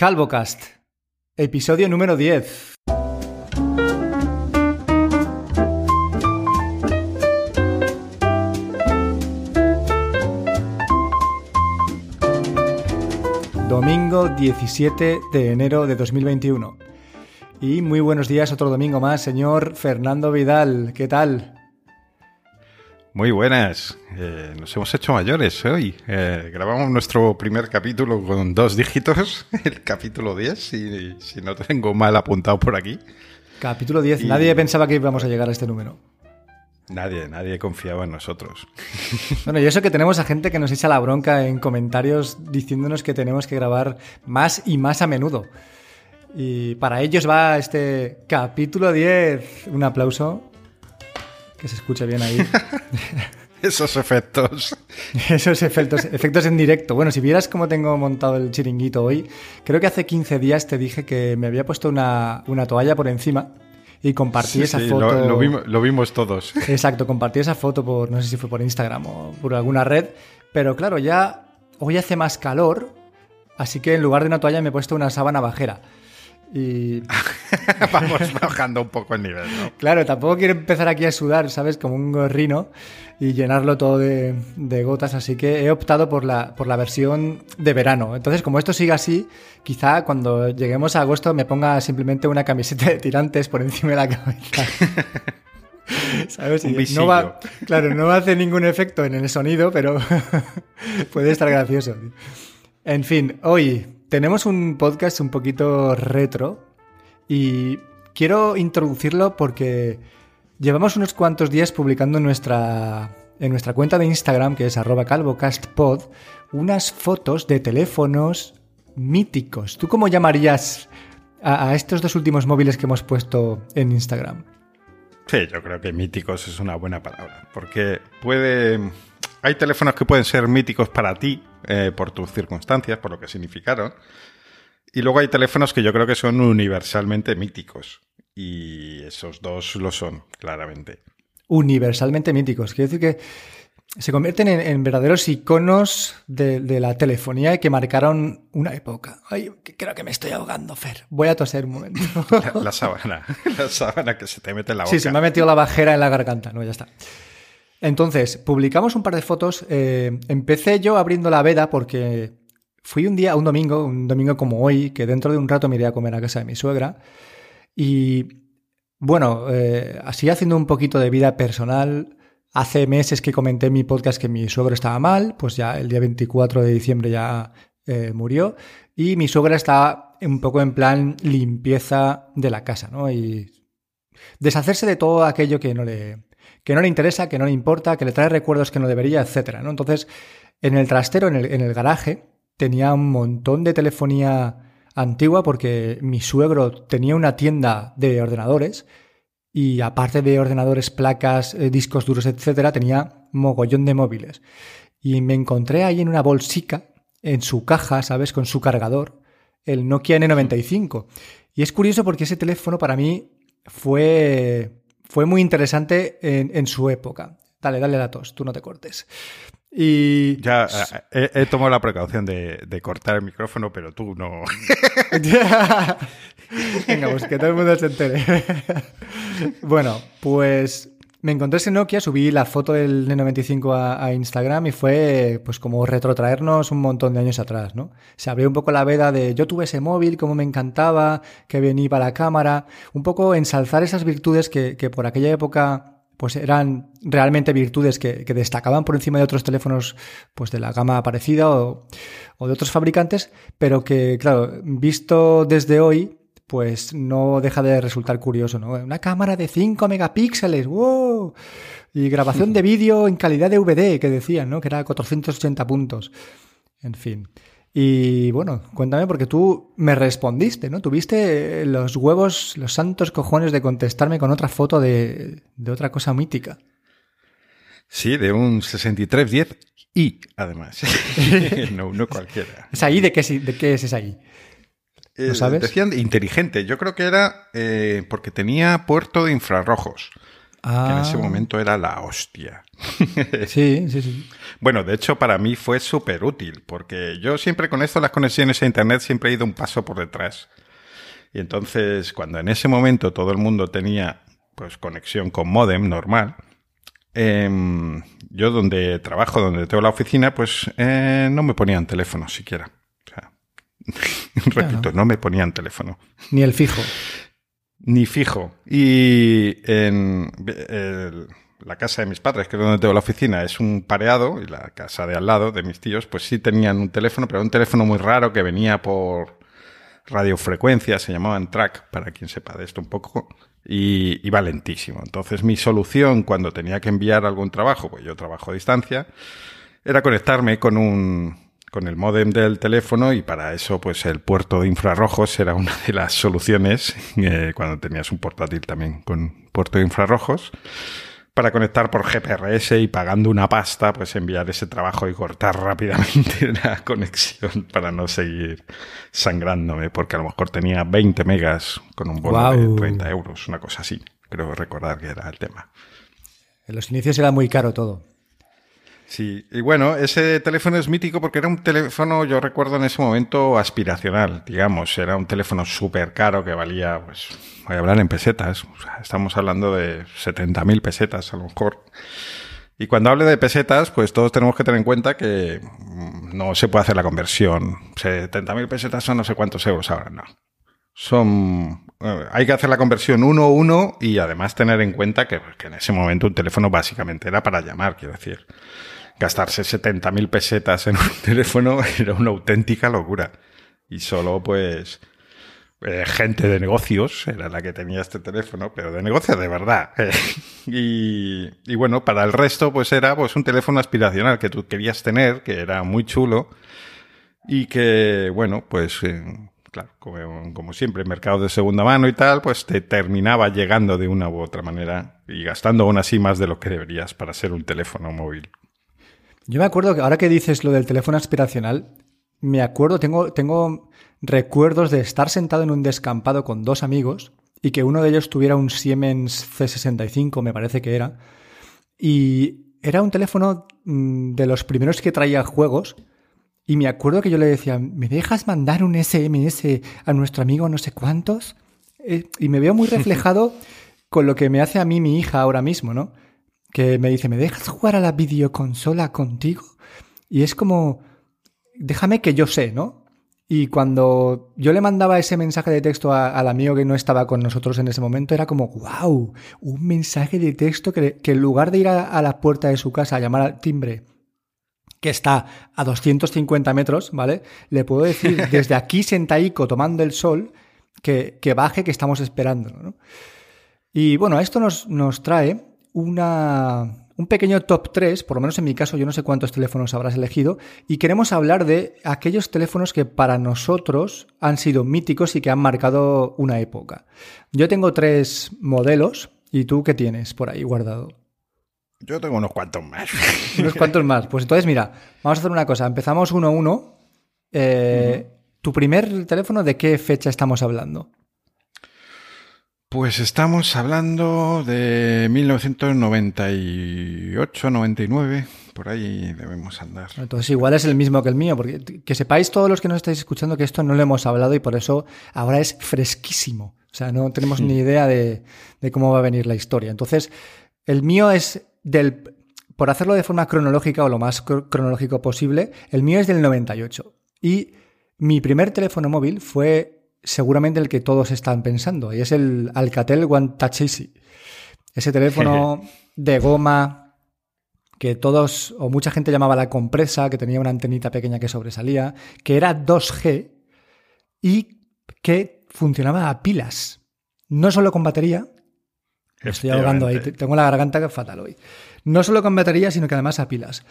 CalvoCast, episodio número 10. Domingo 17 de enero de 2021. Y muy buenos días, otro domingo más, señor Fernando Vidal. ¿Qué tal? Muy buenas. Eh, nos hemos hecho mayores hoy. Eh, grabamos nuestro primer capítulo con dos dígitos, el capítulo 10, si, si no tengo mal apuntado por aquí. Capítulo 10. Nadie pensaba que íbamos a llegar a este número. Nadie, nadie confiaba en nosotros. Bueno, y eso que tenemos a gente que nos echa la bronca en comentarios diciéndonos que tenemos que grabar más y más a menudo. Y para ellos va este capítulo 10. Un aplauso. Que se escuche bien ahí. Esos efectos. Esos efectos, efectos en directo. Bueno, si vieras cómo tengo montado el chiringuito hoy, creo que hace 15 días te dije que me había puesto una, una toalla por encima y compartí Sí, esa sí, foto. Lo, lo vimos, lo vimos todos. Exacto, compartí esa foto por, no sé si fue por Instagram o por alguna red, pero claro, ya hoy hace más calor, así que en lugar de una toalla me he puesto una sábana bajera. Y Vamos bajando un poco el nivel, ¿no? claro, tampoco quiero empezar aquí a sudar, ¿sabes? Como un gorrino y llenarlo todo de, de gotas, así que he optado por la, por la versión de verano. Entonces, como esto sigue así, quizá cuando lleguemos a agosto me ponga simplemente una camiseta de tirantes por encima de la cabeza. ¿Sabes? Y no va, claro, no va a hacer ningún efecto en el sonido, pero puede estar gracioso. En fin, hoy tenemos un podcast un poquito retro y quiero introducirlo porque llevamos unos cuantos días publicando en nuestra, en nuestra cuenta de Instagram, que es calvocastpod, unas fotos de teléfonos míticos. ¿Tú cómo llamarías a, a estos dos últimos móviles que hemos puesto en Instagram? Sí, yo creo que míticos es una buena palabra, porque puede... Hay teléfonos que pueden ser míticos para ti, eh, por tus circunstancias, por lo que significaron, y luego hay teléfonos que yo creo que son universalmente míticos, y esos dos lo son, claramente. universalmente míticos. Quiero decir que se convierten en, en verdaderos iconos de, de la telefonía y que marcaron una época. Ay, creo que me estoy ahogando, Fer. Voy a toser un momento. La, la sábana, la sábana que se te mete en la boca. Sí, se me ha metido la bajera en la garganta. No, ya está. Entonces, publicamos un par de fotos. eh, empecé yo abriendo la veda porque fui un día, un domingo, un domingo como hoy, que dentro de un rato me iré a comer a casa de mi suegra. Y bueno, eh, así haciendo un poquito de vida personal, hace meses que comenté en mi podcast que mi suegro estaba mal, pues ya el día 24 de diciembre ya eh, murió, y mi suegra está un poco en plan limpieza de la casa, ¿no? Y deshacerse de todo aquello que no le, que no le interesa, que no le importa, que le trae recuerdos que no debería, etcétera, ¿no? Entonces, en el trastero, en el, en el garaje, tenía un montón de telefonía antigua porque mi suegro tenía una tienda de ordenadores y aparte de ordenadores, placas, eh, discos duros, etcétera, tenía mogollón de móviles. Y me encontré ahí en una bolsica, en su caja, ¿sabes? Con su cargador, el Nokia N95. Y es curioso porque ese teléfono para mí fue, fue muy interesante en, en su época. Dale, dale la tos, tú no te cortes. Y Ya eh, he, he tomado la precaución de, de cortar el micrófono, pero tú no. Venga, pues que todo el mundo se entere. bueno, pues me encontré ese Nokia, subí la foto del N95 a, a, Instagram y fue pues como retrotraernos un montón de años atrás, ¿no? Se abrió un poco la veda de yo tuve ese móvil, cómo me encantaba, que venía para la cámara, un poco ensalzar esas virtudes que, que por aquella época pues eran realmente virtudes que, que, destacaban por encima de otros teléfonos pues de la gama parecida o, o de otros fabricantes, pero que, claro, visto desde hoy, pues no deja de resultar curioso, ¿no? Una cámara de 5 megapíxeles, ¡wow! Y grabación de vídeo en calidad de VD, que decían, ¿no? Que era 480 puntos. En fin. Y bueno, cuéntame, porque tú me respondiste, ¿no? Tuviste los huevos, los santos cojones de contestarme con otra foto de, de otra cosa mítica. Sí, de un 6310 y además. no, no cualquiera. ¿Es ahí? ¿De qué, de qué es esa ahí? ¿Lo sabes? Decían inteligente. Yo creo que era eh, porque tenía puerto de infrarrojos. que en ese Ah. momento era la hostia. Sí, sí, sí. Bueno, de hecho para mí fue súper útil, porque yo siempre con esto, las conexiones a Internet, siempre he ido un paso por detrás. Y entonces, cuando en ese momento todo el mundo tenía pues conexión con modem normal, em, yo donde trabajo, donde tengo la oficina, pues eh, no me ponían teléfono siquiera. Repito, no me ponían teléfono. Ni el fijo. Ni fijo. Y en el- la casa de mis padres, que es donde tengo la oficina, es un pareado, y la casa de al lado de mis tíos, pues sí tenían un teléfono, pero un teléfono muy raro que venía por radiofrecuencia, se llamaban track, para quien sepa de esto un poco, y iba lentísimo. Entonces mi solución cuando tenía que enviar algún trabajo, pues yo trabajo a distancia, era conectarme con un con el módem del teléfono y para eso pues el puerto de infrarrojos era una de las soluciones eh, cuando tenías un portátil también con puerto de infrarrojos para conectar por GPRS y pagando una pasta pues enviar ese trabajo y cortar rápidamente la conexión para no seguir sangrándome porque a lo mejor tenía 20 megas con un bono de 30 euros una cosa así creo recordar que era el tema En los inicios era muy caro todo. Sí, y bueno, ese teléfono es mítico porque era un teléfono, yo recuerdo en ese momento, aspiracional, digamos. Era un teléfono súper caro que valía, pues, voy a hablar en pesetas. O sea, estamos hablando de 70.000 pesetas a lo mejor. Y cuando hable de pesetas, pues todos tenemos que tener en cuenta que mm, no se puede hacer la conversión. 70.000 pesetas son no sé cuántos euros ahora, no. Son. eh, hay que hacer la conversión uno a uno y además tener en cuenta que en ese momento un teléfono básicamente era para llamar, quiero decir. Gastarse 70.000 pesetas en un teléfono era una auténtica locura. Y solo, pues. eh, gente de negocios era la que tenía este teléfono, pero de negocios de verdad. y, y bueno, para el resto, pues era pues un teléfono aspiracional que tú querías tener, que era muy chulo y que, bueno, pues, eh, claro, como, como siempre, mercado de segunda mano y tal, pues te terminaba llegando de una u otra manera y gastando aún así más de lo que deberías para ser un teléfono móvil. Yo me acuerdo que ahora que dices lo del teléfono aspiracional, me acuerdo, tengo, tengo recuerdos de estar sentado en un descampado con dos amigos y que uno de ellos tuviera un Siemens C65, me parece que era. Y era un teléfono mm, de los primeros que traía juegos. Y me acuerdo que yo le decía, ¿me dejas mandar un SMS a nuestro amigo no sé cuántos? Eh, y me veo muy reflejado con lo que me hace a mí mi hija ahora mismo, ¿no? Que me dice, ¿me dejas jugar a la videoconsola contigo? Y es como, déjame que yo sé, ¿no? Y cuando yo le mandaba ese mensaje de texto a- al amigo que no estaba con nosotros en ese momento, era como, wow, un mensaje de texto que, que en lugar de ir a, a la puerta de su casa a llamar al timbre, que está a 250 metros, ¿vale? Le puedo decir desde aquí sentaico tomando el sol que, que baje, que estamos esperando, ¿no? Y bueno, esto nos, nos trae una, un pequeño top 3, por lo menos en mi caso, yo no sé cuántos teléfonos habrás elegido, y queremos hablar de aquellos teléfonos que para nosotros han sido míticos y que han marcado una época. Yo tengo tres modelos, ¿y tú qué tienes por ahí guardado? Yo tengo unos cuantos más. Unos cuantos más. Pues entonces, mira, vamos a hacer una cosa. Empezamos uno a uno. Eh, ¿Tu primer teléfono de qué fecha estamos hablando? Pues estamos hablando de 1998, 99, por ahí debemos andar. Entonces igual es el mismo que el mío, porque que sepáis todos los que nos estáis escuchando que esto no lo hemos hablado y por eso ahora es fresquísimo. O sea, no tenemos ni idea de, de cómo va a venir la historia. Entonces, el mío es del... Por hacerlo de forma cronológica o lo más cro- cronológico posible, el mío es del 98. Y mi primer teléfono móvil fue seguramente el que todos están pensando, y es el Alcatel One Touch Easy. Ese teléfono de goma que todos o mucha gente llamaba la compresa, que tenía una antenita pequeña que sobresalía, que era 2G y que funcionaba a pilas. No solo con batería, me estoy ahogando ahí, tengo la garganta fatal hoy. No solo con batería, sino que además a pilas.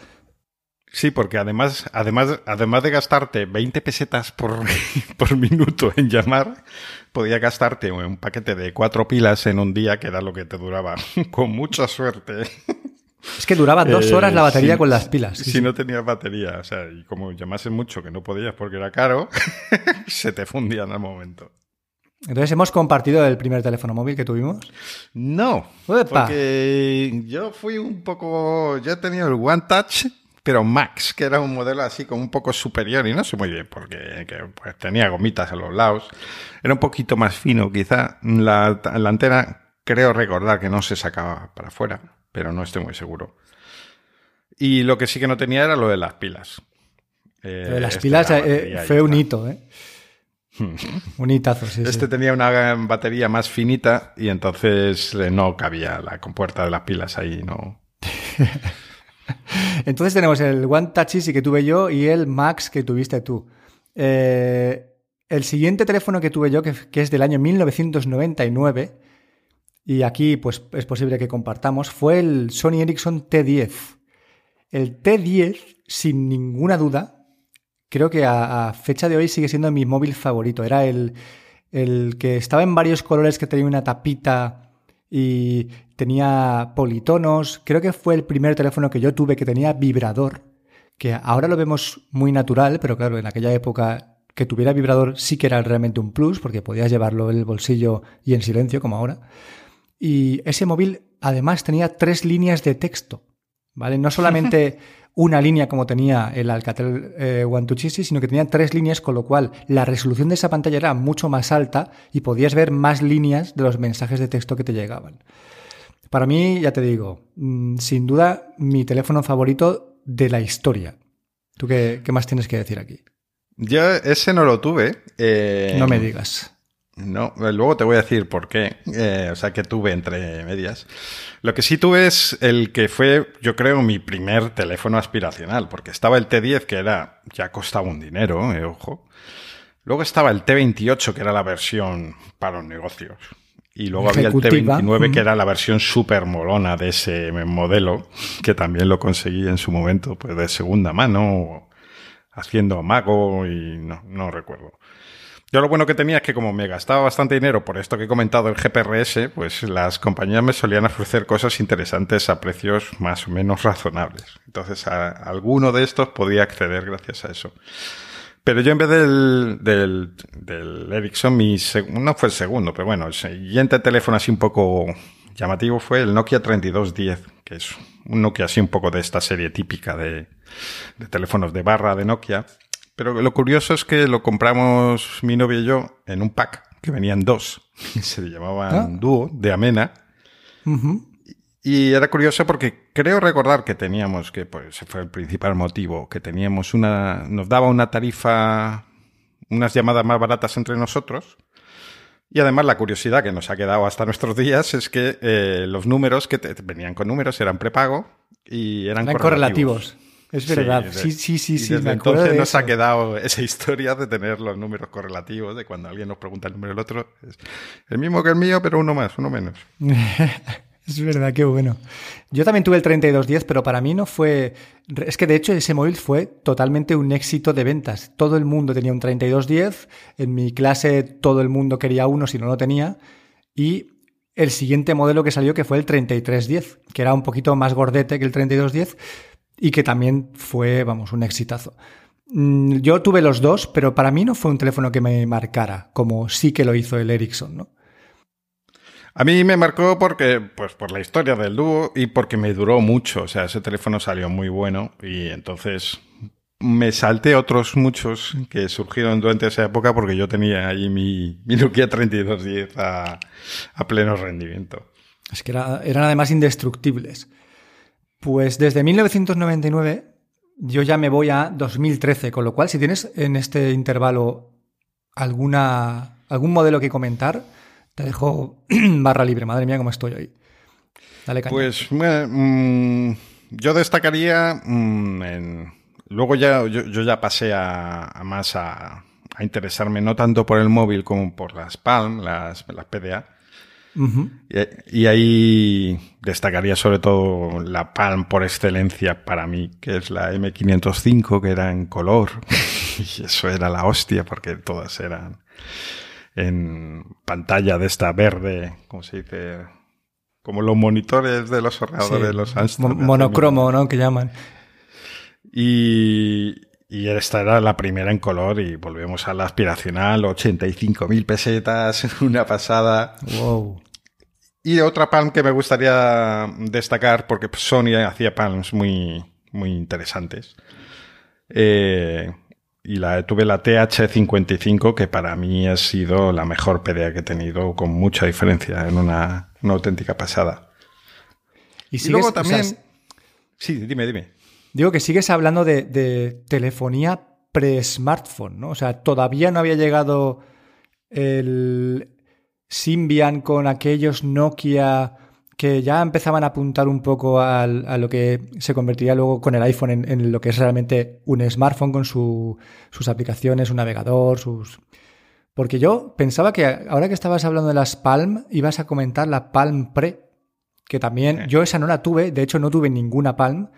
Sí, porque además, además, además de gastarte 20 pesetas por, por minuto en llamar, podía gastarte un paquete de cuatro pilas en un día, que era lo que te duraba, con mucha suerte. Es que duraba dos Eh, horas la batería si- con las pilas. sí, si sí. no tenías batería, o sea, y como llamases mucho que no podías porque era caro, se te fundían al momento. Entonces, ¿hemos compartido el primer teléfono móvil que tuvimos? No, Uepa. porque yo fui un poco... Yo he tenido el One Touch, pero Max, que era un modelo así como un poco superior, y no sé muy bien, porque que, pues, tenía gomitas a los lados. Era un poquito más fino, quizá. La, la antena, creo recordar que no se sacaba para afuera, pero no estoy muy seguro. Y lo que sí que no tenía era lo de las pilas. Eh, Lo de las este, pilas la eh, fue un hito, ¿eh? un hitazo, sí, sí. Este tenía una batería más finita y entonces eh, no cabía la compuerta de las pilas ahí, no. Entonces tenemos el One Touch Easy que tuve yo y el Max que tuviste tú. Eh, el siguiente teléfono que tuve yo, que, es del año 1999, y aquí pues es posible que compartamos, fue el Sony Ericsson T10. El T10, sin ninguna duda, creo que a, a fecha de hoy sigue siendo mi móvil favorito. Era el, el que estaba en varios colores, que tenía una tapita y tenía politonos. Creo que fue el primer teléfono que yo tuve que tenía vibrador, que ahora lo vemos muy natural, pero claro, en aquella época que tuviera vibrador sí que era realmente un plus, porque podías llevarlo en el bolsillo y en silencio, como ahora. Y ese móvil además tenía tres líneas de texto, ¿vale? No solamente una línea como tenía el Alcatel eh, One sino que tenía tres líneas, con lo cual la resolución de esa pantalla era mucho más alta y podías ver más líneas de los mensajes de texto que te llegaban. Para mí, ya te digo, mm, sin duda mi teléfono favorito de la historia. ¿Tú qué, qué más tienes que decir aquí? Yo ese no lo tuve. eh, No me digas. No, eh, luego te voy a decir por qué. Eh, o sea, que tuve entre medias. Lo que sí tuve es el que fue, yo creo, mi primer teléfono aspiracional, porque estaba el T10, que era, ya costaba un dinero, eh, ojo. Luego estaba el T28, que era la versión para los negocios. Y luego había el Ejecutiva. T29, que era la versión súper molona de ese modelo, que también lo conseguí en su momento, pues de segunda mano, haciendo amago y no, no recuerdo. Yo lo bueno que tenía es que como me gastaba bastante dinero por esto que he comentado, el GPRS, pues las compañías me solían ofrecer cosas interesantes a precios más o menos razonables. Entonces a, alguno de estos podía acceder gracias a eso. Pero yo en vez del, del, del Ericsson, mi seg- no fue el segundo, pero bueno, el siguiente teléfono así un poco llamativo fue el Nokia 3210, que es un Nokia así un poco de esta serie típica de, de teléfonos de barra de Nokia. Pero lo curioso es que lo compramos mi novio y yo en un pack, que venían dos, y se llamaban Ah. Duo, de Amena. Y era curioso porque creo recordar que teníamos, que pues ese fue el principal motivo, que teníamos una, nos daba una tarifa, unas llamadas más baratas entre nosotros. Y además la curiosidad que nos ha quedado hasta nuestros días es que eh, los números que te- venían con números eran prepago y eran, Eran correlativos. Es verdad. Sí, sí, sí, sí. me acuerdo entonces nos ha quedado esa historia de tener los números correlativos, de cuando alguien nos pregunta el número del otro, es el mismo que el mío, pero uno más, uno menos. Es verdad, qué bueno. Yo también tuve el 3210, pero para mí no fue... Es que de hecho ese móvil fue totalmente un éxito de ventas. Todo el mundo tenía un 3210, en mi clase todo el mundo quería uno si no lo tenía, y el siguiente modelo que salió que fue el 3310, que era un poquito más gordete que el 3210 y que también fue, vamos, un exitazo. Mm, Yo tuve los dos, pero para mí no fue un teléfono que me marcara, como sí que lo hizo el Ericsson, ¿no? A mí me marcó porque, pues, por la historia del dúo y porque me duró mucho. O sea, ese teléfono salió muy bueno y entonces me salté otros muchos que surgieron durante esa época porque yo tenía ahí mi, mi Nokia 3210 a, a pleno rendimiento. Es que era- eran además indestructibles. Pues desde 1999 yo ya me voy a 2013, con lo cual si tienes en este intervalo alguna, algún modelo que comentar, te dejo barra libre. Madre mía, cómo estoy hoy. Dale caña. Pues mm, yo destacaría mm, luego ya yo, ya pasé a, a más a, a interesarme no tanto por el móvil como por las Palm, las, las PDA. Y, y ahí destacaría sobre todo la Palm por excelencia para mí, que es la M505, que era en color. y eso era la hostia, porque todas eran en pantalla de esta verde, ¿cómo se dice? Como los monitores de los ordenadores, Sí, los Amstrad monocromo, ¿no? Que llaman. y, y esta era la primera en color y volvemos a la aspiracional, 85.000 pesetas, una pasada. Wow. Y otra Palm que me gustaría destacar, porque Sony hacía Palms muy, muy interesantes. Eh, y la, tuve la TH55, que para mí ha sido la mejor PDA que he tenido, con mucha diferencia, en una, auténtica pasada. Y, luego también... sí, dime, dime. Digo que sigues hablando de, telefonía pre-smartphone, ¿no? O sea, todavía no había llegado el Symbian con aquellos Nokia que ya empezaban a apuntar un poco a lo que se convertiría luego con el iPhone en, lo que es realmente un smartphone con sus aplicaciones, un navegador, sus... Porque yo pensaba que ahora que estabas hablando de las Palm, ibas a comentar la Palm Pre, que también yo esa no la tuve, de hecho no tuve ninguna Palm,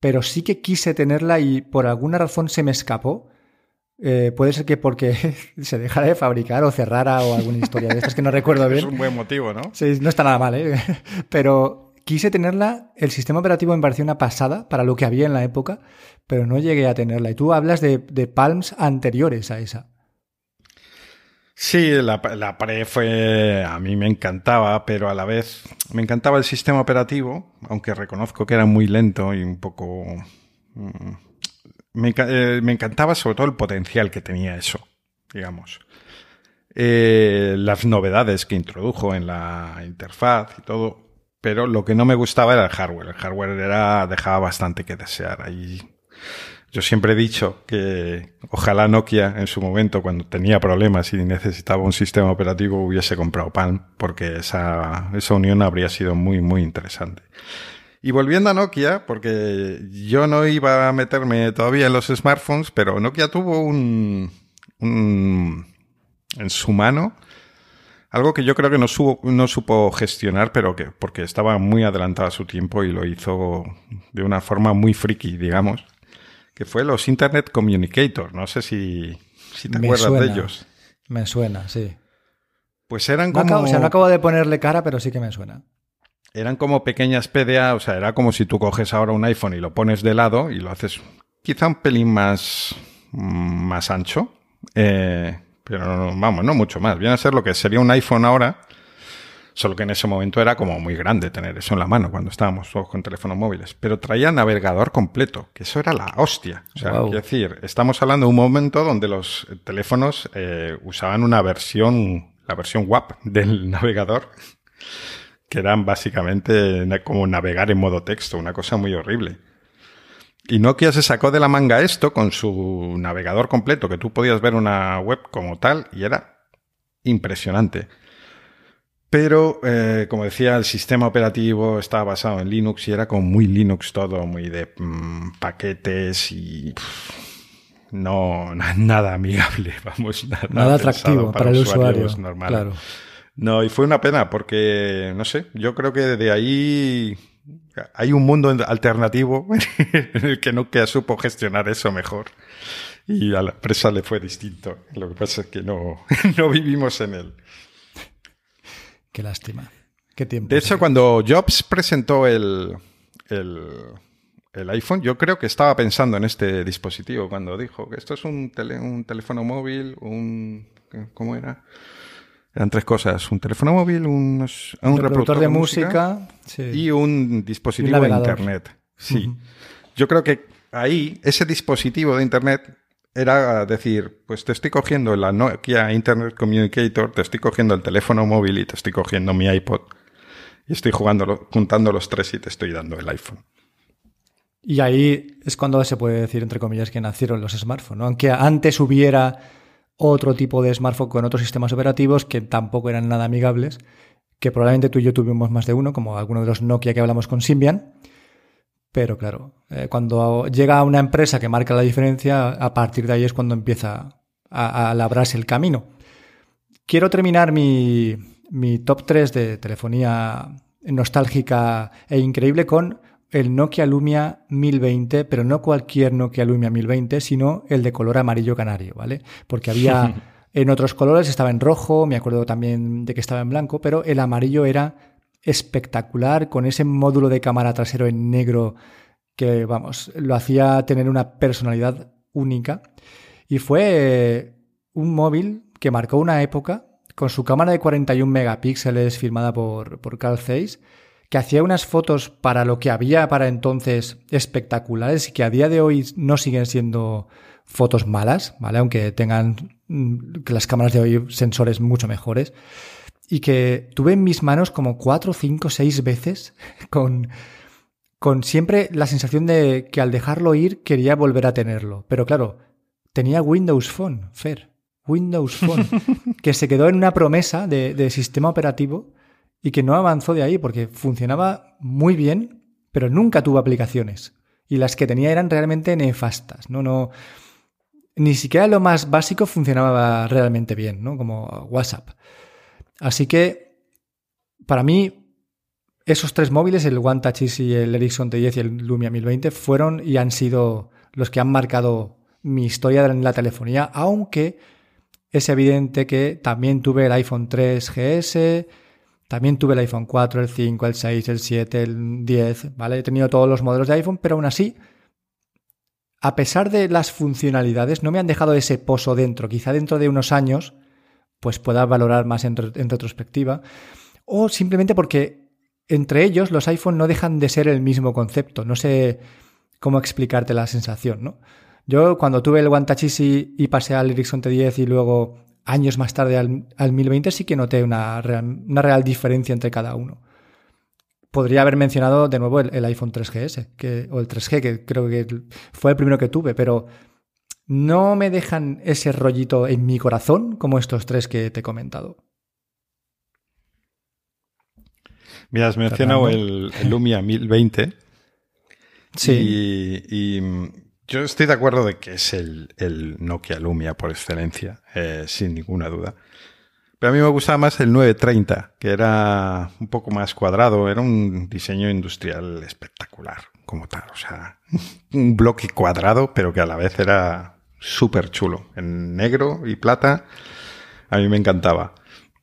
pero sí que quise tenerla y por alguna razón se me escapó. Eh, puede ser que porque se dejara de fabricar o cerrara o alguna historia de estas que no recuerdo bien. Es un buen motivo, ¿no? Sí, no está nada mal, ¿eh? Pero quise tenerla, el sistema operativo me pareció una pasada para lo que había en la época, pero no llegué a tenerla. Y tú hablas de, de Palms anteriores a esa. Sí, la, la pre fue, a mí me encantaba, pero a la vez me encantaba el sistema operativo, aunque reconozco que era muy lento y un poco... Mm, me, eh, me encantaba sobre todo el potencial que tenía eso, digamos. Eh, las novedades que introdujo en la interfaz y todo, pero lo que no me gustaba era el hardware. El hardware era, dejaba bastante que desear. Ahí yo siempre he dicho que ojalá Nokia en su momento, cuando tenía problemas y necesitaba un sistema operativo, hubiese comprado Palm, porque esa, esa unión habría sido muy, muy interesante. Y volviendo a Nokia, porque yo no iba a meterme todavía en los smartphones, pero Nokia tuvo un, un en su mano algo que yo creo que no, no supo gestionar, pero que porque estaba muy adelantado a su tiempo y lo hizo de una forma muy friki, digamos que fue los Internet Communicator. No sé si, si te acuerdas de ellos. Me suena, sí. Pues eran como... No acabo, o sea, no acabo de ponerle cara, pero sí que me suena. Eran como pequeñas PDA, o sea, era como si tú coges ahora un iPhone y lo pones de lado y lo haces quizá un pelín más, más ancho. Eh, pero vamos, no mucho más. Viene a ser lo que sería un iPhone ahora, Solo que en ese momento era como muy grande tener eso en la mano cuando estábamos todos con teléfonos móviles. Pero traía navegador completo, que eso era la hostia. O sea, quiero decir, estamos hablando de un momento donde los teléfonos eh, usaban una versión, la versión WAP del navegador, que eran básicamente como navegar en modo texto, una cosa muy horrible. Y Nokia se sacó de la manga esto con su navegador completo, que tú podías ver una web como tal, y era impresionante. Pero, eh, como decía, el sistema operativo estaba basado en Linux y era como muy Linux todo, muy de mm, paquetes y no nada amigable, vamos, nada, atractivo para, el usuario. Normal. Claro. No, y fue una pena porque, no sé, yo creo que de ahí hay un mundo alternativo en el que Nokia supo gestionar eso mejor. Y a la empresa le fue distinto. Lo que pasa es que no, no vivimos en él. Qué lástima. Qué tiempo. De hecho, cuando Jobs presentó el, el, iPhone, yo creo que estaba pensando en este dispositivo cuando dijo que esto es un, un teléfono móvil, un... ¿Cómo era? Eran tres cosas, un teléfono móvil, un, reproductor, de, música, y un dispositivo de Internet. Sí. Yo creo que ahí, ese dispositivo de Internet era decir, pues te estoy cogiendo la Nokia Internet Communicator, te estoy cogiendo el teléfono móvil y te estoy cogiendo mi iPod. Y estoy jugando, juntando los tres y te estoy dando el iPhone. Y ahí es cuando se puede decir, entre comillas, que nacieron los smartphones. Aunque antes hubiera otro tipo de smartphone con otros sistemas operativos que tampoco eran nada amigables, que probablemente tú y yo tuvimos más de uno, como alguno de los Nokia que hablamos con Symbian, pero claro, eh, cuando llega una empresa que marca la diferencia, a partir de ahí es cuando empieza a, labrarse el camino. Quiero terminar mi, mi top 3 de telefonía nostálgica e increíble con el Nokia Lumia 1020, pero no cualquier Nokia Lumia 1020, sino el de color amarillo canario, ¿vale? Porque había en otros colores, estaba en rojo, me acuerdo también de que estaba en blanco, pero el amarillo era espectacular con ese módulo de cámara trasero en negro que, vamos, lo hacía tener una personalidad única. Y fue un móvil que marcó una época con su cámara de 41 megapíxeles firmada por, por Carl Zeiss, que hacía unas fotos para lo que había para entonces espectaculares y que a día de hoy no siguen siendo fotos malas, ¿vale? Aunque tengan mm, que las cámaras de hoy sensores mucho mejores. Y que tuve en mis manos como cuatro, cinco, seis veces con, con siempre la sensación de que al dejarlo ir quería volver a tenerlo. Pero claro, tenía Windows Phone, Fer. Windows Phone, que se quedó en una promesa de, de sistema operativo y que no avanzó de ahí porque funcionaba muy bien, pero nunca tuvo aplicaciones. Y las que tenía eran realmente nefastas, ¿no? no ni siquiera lo más básico funcionaba realmente bien, ¿no? Como WhatsApp. Así que, para mí, esos tres móviles, el OneTouch y el Ericsson T10 y el Lumia 1020, fueron y han sido los que han marcado mi historia en la telefonía, aunque es evidente que también tuve el iPhone 3 GS, también tuve el iPhone 4, el 5, el 6, el 7, el 10, ¿vale? He tenido todos los modelos de iPhone, pero aún así, a pesar de las funcionalidades, no me han dejado ese pozo dentro. Quizá dentro de unos años, pues pueda valorar más en, retrospectiva. O simplemente porque entre ellos los iPhone no dejan de ser el mismo concepto. No sé cómo explicarte la sensación, ¿no? Yo cuando tuve el One Touch y pasé al Ericsson T10 y luego años más tarde al, 1020 sí que noté una real, una real, diferencia entre cada uno. Podría haber mencionado de nuevo el, iPhone 3GS que, o el 3G, que creo que fue el primero que tuve, pero no me dejan ese rollito en mi corazón como estos tres que te he comentado. Mira, has mencionado el, Lumia 1020. Sí. y yo estoy de acuerdo de que es el, Nokia Lumia por excelencia, eh, sin ninguna duda. Pero a mí me gustaba más el 930, que era un poco más cuadrado, era un diseño industrial espectacular, como tal. O sea, un bloque cuadrado, pero que a la vez era súper chulo, en negro y plata. A mí me encantaba.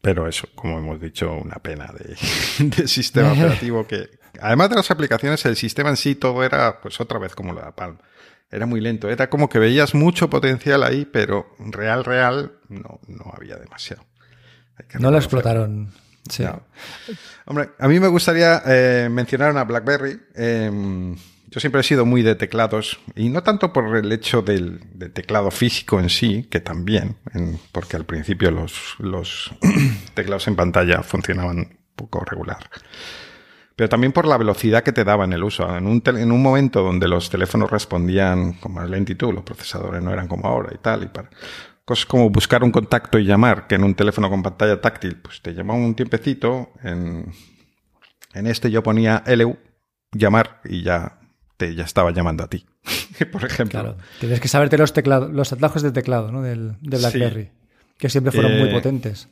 Pero eso, como hemos dicho, una pena de, de sistema operativo que, además de las aplicaciones, el sistema en sí todo era, pues otra vez como la Palm era muy lento. Era como que veías mucho potencial ahí, pero real, real, no, no había demasiado. No lo explotaron. Sí. Hombre, a mí me gustaría eh, mencionar una BlackBerry. Em, yo siempre he sido muy de teclados, y no tanto por el hecho del, teclado físico en sí, que también, porque al principio los, los teclados en pantalla funcionaban un poco regular pero también por la velocidad que te daba en el uso. En un, en un momento donde los teléfonos respondían con más lentitud, los procesadores no eran como ahora y tal, y para cosas como buscar un contacto y llamar, que en un teléfono con pantalla táctil, pues te llamaba un tiempecito. En, en este yo ponía LU, llamar, y ya te ya estaba llamando a ti, por ejemplo. Claro, tienes que saberte los teclados, los atajos de teclado, ¿no? Del, de BlackBerry, que siempre fueron muy eh, potentes.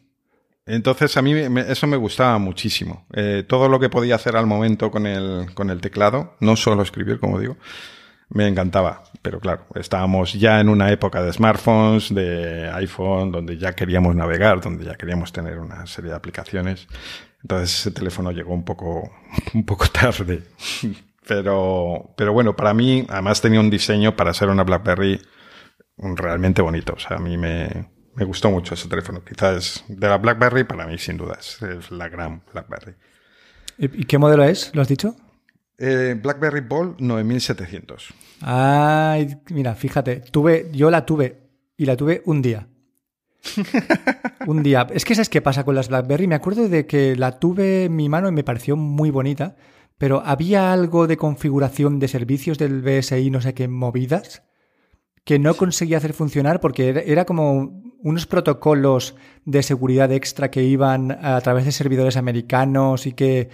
Entonces a mí eso me gustaba muchísimo. Eh, todo lo que podía hacer al momento con el, con el teclado, no solo escribir, como digo, me encantaba. Pero claro, estábamos ya en una época de smartphones, de iPhone, donde ya queríamos navegar, donde ya queríamos tener una serie de aplicaciones. Entonces ese teléfono llegó un poco, un poco tarde. Pero, pero bueno, para mí, además tenía un diseño para ser una BlackBerry realmente bonito. O sea, a mí me, me gustó mucho ese teléfono. Quizás de la BlackBerry, para mí, sin duda, es, la gran BlackBerry. ¿Y qué modelo es? ¿Lo has dicho? Eh, BlackBerry Bold 9700. Ay, mira, fíjate, tuve, yo la tuve y la tuve un día. un día. Es que ¿sabes qué pasa con las BlackBerry? Me acuerdo de que la tuve en mi mano y me pareció muy bonita, pero había algo de configuración de servicios del BSI, no sé qué, movidas, que no conseguía hacer funcionar porque era como unos protocolos de seguridad extra que iban a través de servidores americanos y que...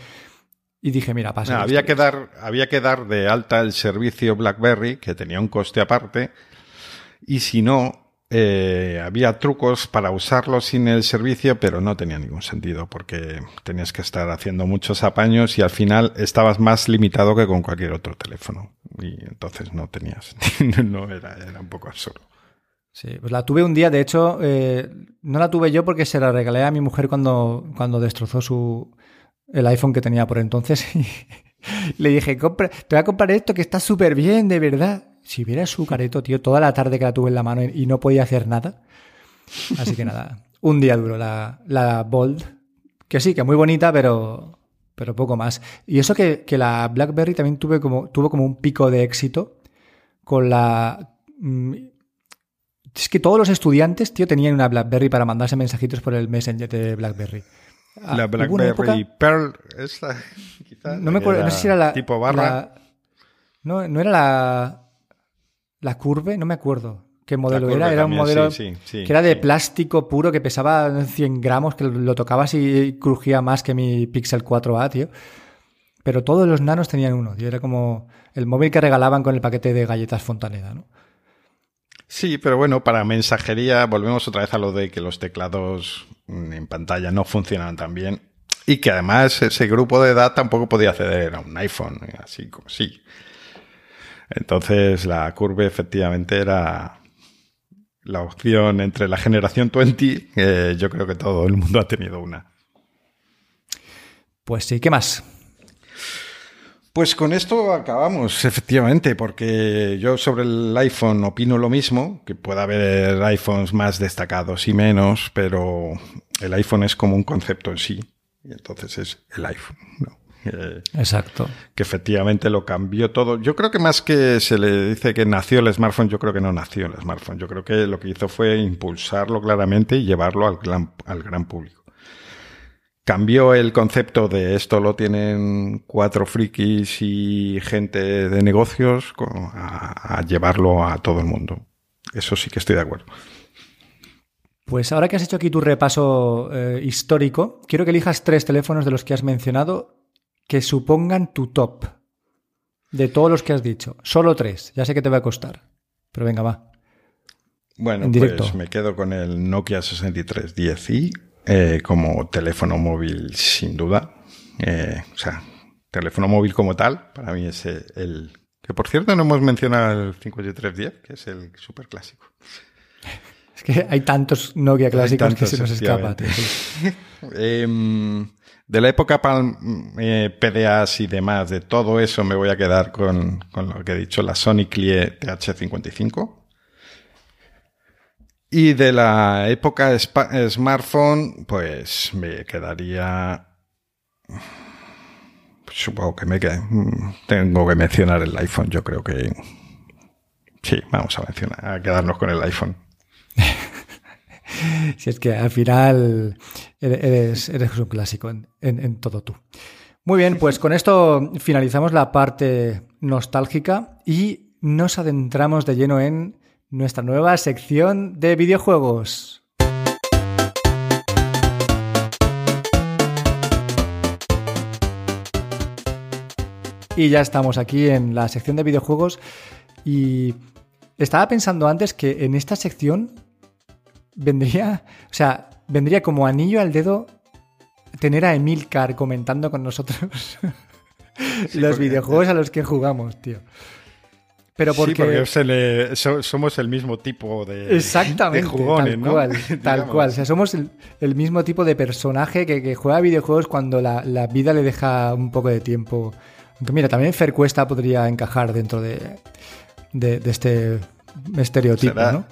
Y dije, mira, pasa. había, que dar, había que dar de alta el servicio BlackBerry, que tenía un coste aparte, y si no, eh, había trucos para usarlo sin el servicio, pero no tenía ningún sentido porque tenías que estar haciendo muchos apaños y al final estabas más limitado que con cualquier otro teléfono. Y entonces no tenías, no era, era un poco absurdo. Sí, pues la tuve un día, de hecho, eh, no la tuve yo porque se la regalé a mi mujer cuando, cuando destrozó su, el iPhone que tenía por entonces. Y le dije, Compra, te voy a comprar esto que está súper bien, de verdad. si hubiera su careto, tío, toda la tarde que la tuve en la mano y no podía hacer nada. Así que nada, un día duro la, la Bold, que sí, que muy bonita, pero, pero poco más. Y eso que, que la BlackBerry también tuve como, tuvo como un pico de éxito con la... Es que todos los estudiantes, tío, tenían una BlackBerry para mandarse mensajitos por el Messenger de BlackBerry. Ah, la BlackBerry Pearl, esta, no me acuerdo, no sé si era la tipo barra. no, no era la la Curve, no me acuerdo qué modelo era. Era un modelo que era de plástico puro que pesaba 100 gramos, que lo tocabas y crujía más que mi Pixel 4a, tío. Pero todos los nanos tenían uno, tío. Era como el móvil que regalaban con el paquete de galletas Fontaneda, ¿no? Sí, pero bueno, para mensajería volvemos otra vez a lo de que los teclados en pantalla no funcionan tan bien y que además ese grupo de edad tampoco podía acceder a un iPhone, así como sí. Entonces la curva efectivamente era la opción entre la generación 20, yo creo que todo el mundo ha tenido una. Pues sí, ¿qué más? Pues con esto acabamos, efectivamente, porque yo sobre el iPhone opino lo mismo, que puede haber iPhones más destacados y menos, pero el iPhone es como un concepto en sí, y entonces es el iPhone. Exacto. Que efectivamente lo cambió todo. Yo creo que más que se le dice que nació el smartphone, yo creo que no nació el smartphone. Yo creo que lo que hizo fue impulsarlo claramente y llevarlo al gran, al gran público. Cambió el concepto de esto lo tienen cuatro frikis y gente de negocios a, llevarlo a todo el mundo. Eso sí que estoy de acuerdo. Pues ahora que has hecho aquí tu repaso eh, histórico, quiero que elijas tres teléfonos de los que has mencionado que supongan tu top de todos los que has dicho. Solo tres. Ya sé que te va a costar. Pero venga, va. Bueno, pues me quedo con el Nokia 6310i eh, como teléfono móvil sin duda. Eh, o sea, teléfono móvil como tal, para mí es el... Que por cierto no hemos mencionado el 5310, que es el súper clásico. Es que hay tantos Nokia clásicos que se nos escapa. eh, de la época eh, PDAs y demás, de todo eso me voy a quedar con, lo que he dicho, la Sony Clie TH55. Y de la época smartphone, pues me quedaría... Supongo que me tengo que mencionar el iPhone. Yo creo que sí, vamos a mencionar, a quedarnos con el iPhone. si es que al final eres, un clásico en, todo tú. Muy bien, pues con esto finalizamos la parte nostálgica y nos adentramos de lleno en nuestra nueva sección de videojuegos. Y ya estamos aquí en la sección de videojuegos y estaba pensando antes que en esta sección vendría, o sea, vendría como anillo al dedo tener a Emilcar comentando con nosotros los videojuegos a los que jugamos, tío. Pero porque, somos el mismo tipo de, Exactamente, jugones, tal cual, tal cual. O sea, somos el, mismo tipo de personaje que, juega videojuegos cuando la, vida le deja un poco de tiempo. Aunque mira, también Fer Cuesta podría encajar dentro de, de, este estereotipo, ¿no?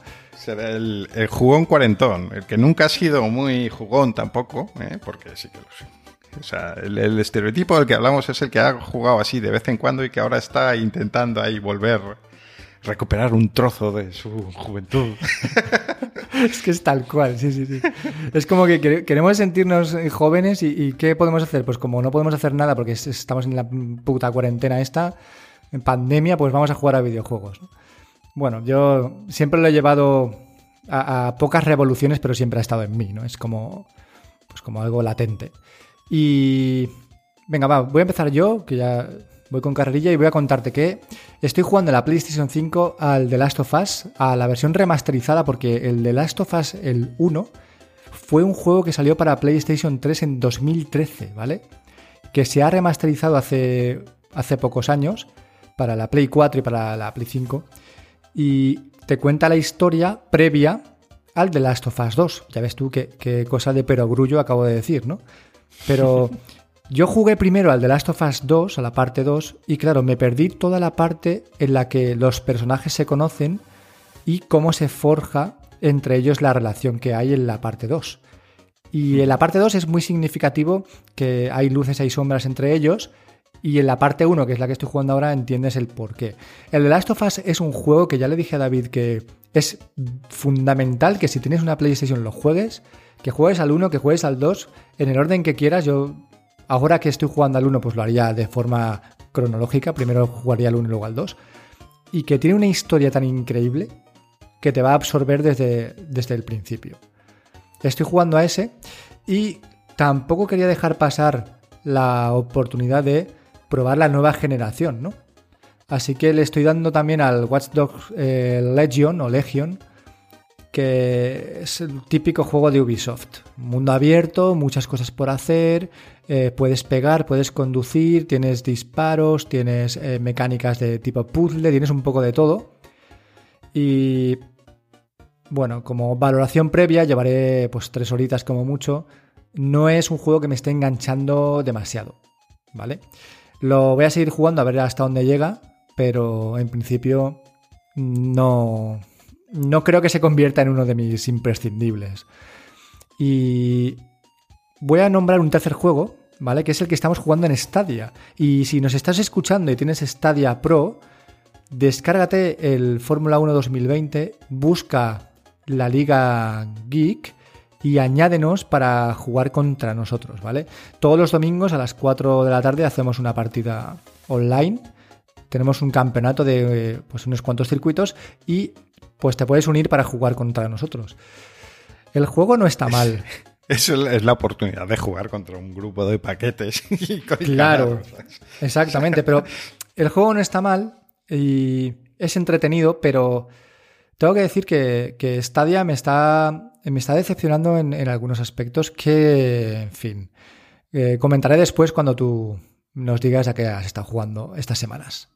el, jugón cuarentón, el que nunca ha sido muy jugón tampoco, ¿eh? porque sí que lo sé. O sea, el, estereotipo del que hablamos es el que ha jugado así de vez en cuando y que ahora está intentando ahí volver, recuperar un trozo de su juventud. es que es tal cual, sí, sí, sí. Es como que queremos sentirnos jóvenes y, ¿qué podemos hacer? Pues como no podemos hacer nada porque estamos en la puta cuarentena esta, en pandemia, pues vamos a jugar a videojuegos. Bueno, yo siempre lo he llevado a, pocas revoluciones, pero siempre ha estado en mí, ¿no? Es como, pues como algo latente. Y venga, va, voy a empezar yo, que ya voy con carrerilla y voy a contarte que estoy jugando la PlayStation 5 al The Last of Us, a la versión remasterizada, porque el The Last of Us, el 1, fue un juego que salió para PlayStation 3 en 2013, ¿vale? Que se ha remasterizado hace, hace pocos años para la Play 4 y para la Play 5 y te cuenta la historia previa al The Last of Us 2. Ya ves tú qué, cosa de perogrullo acabo de decir, ¿no? Pero Yo jugué primero al The Last of Us 2, a la parte 2, y claro, me perdí toda la parte en la que los personajes se conocen y cómo se forja entre ellos la relación que hay en la parte 2. Y en la parte 2 es muy significativo que hay luces, hay sombras entre ellos. Y en la parte 1, que es la que estoy jugando ahora, entiendes el por qué. El The Last of Us es un juego que ya le dije a David que es fundamental que si tienes una PlayStation lo juegues, que juegues al 1, que juegues al 2, en el orden que quieras. Yo, ahora que estoy jugando al 1, pues lo haría de forma cronológica. Primero jugaría al 1 y luego al 2. Y que tiene una historia tan increíble que te va a absorber desde, desde el principio. Estoy jugando a ese y tampoco quería dejar pasar la oportunidad de probar la nueva generación, ¿no? Así que le estoy dando también al Watch Dogs eh, Legion o Legion, que es el típico juego de Ubisoft. Mundo abierto, muchas cosas por hacer, eh, puedes pegar, puedes conducir, tienes disparos, tienes eh, mecánicas de tipo puzzle, tienes un poco de todo. Y bueno, como valoración previa, llevaré pues tres horitas como mucho. No es un juego que me esté enganchando demasiado, ¿vale? Lo voy a seguir jugando a ver hasta dónde llega, pero en principio no, no creo que se convierta en uno de mis imprescindibles. Y voy a nombrar un tercer juego, ¿vale? Que es el que estamos jugando en Stadia. Y si nos estás escuchando y tienes Stadia Pro, descárgate el Fórmula 1 2020, busca la Liga Geek y añádenos para jugar contra nosotros, ¿vale? Todos los domingos a las 4 de la tarde hacemos una partida online. Tenemos un campeonato de pues, unos cuantos circuitos y pues te puedes unir para jugar contra nosotros. El juego no está mal. Eso es la oportunidad de jugar contra un grupo de paquetes. claro, exactamente, pero el juego no está mal y es entretenido, pero tengo que decir que, que Stadia me está, me está decepcionando en, algunos aspectos que, en fin, eh, comentaré después cuando tú nos digas a qué has estado jugando estas semanas.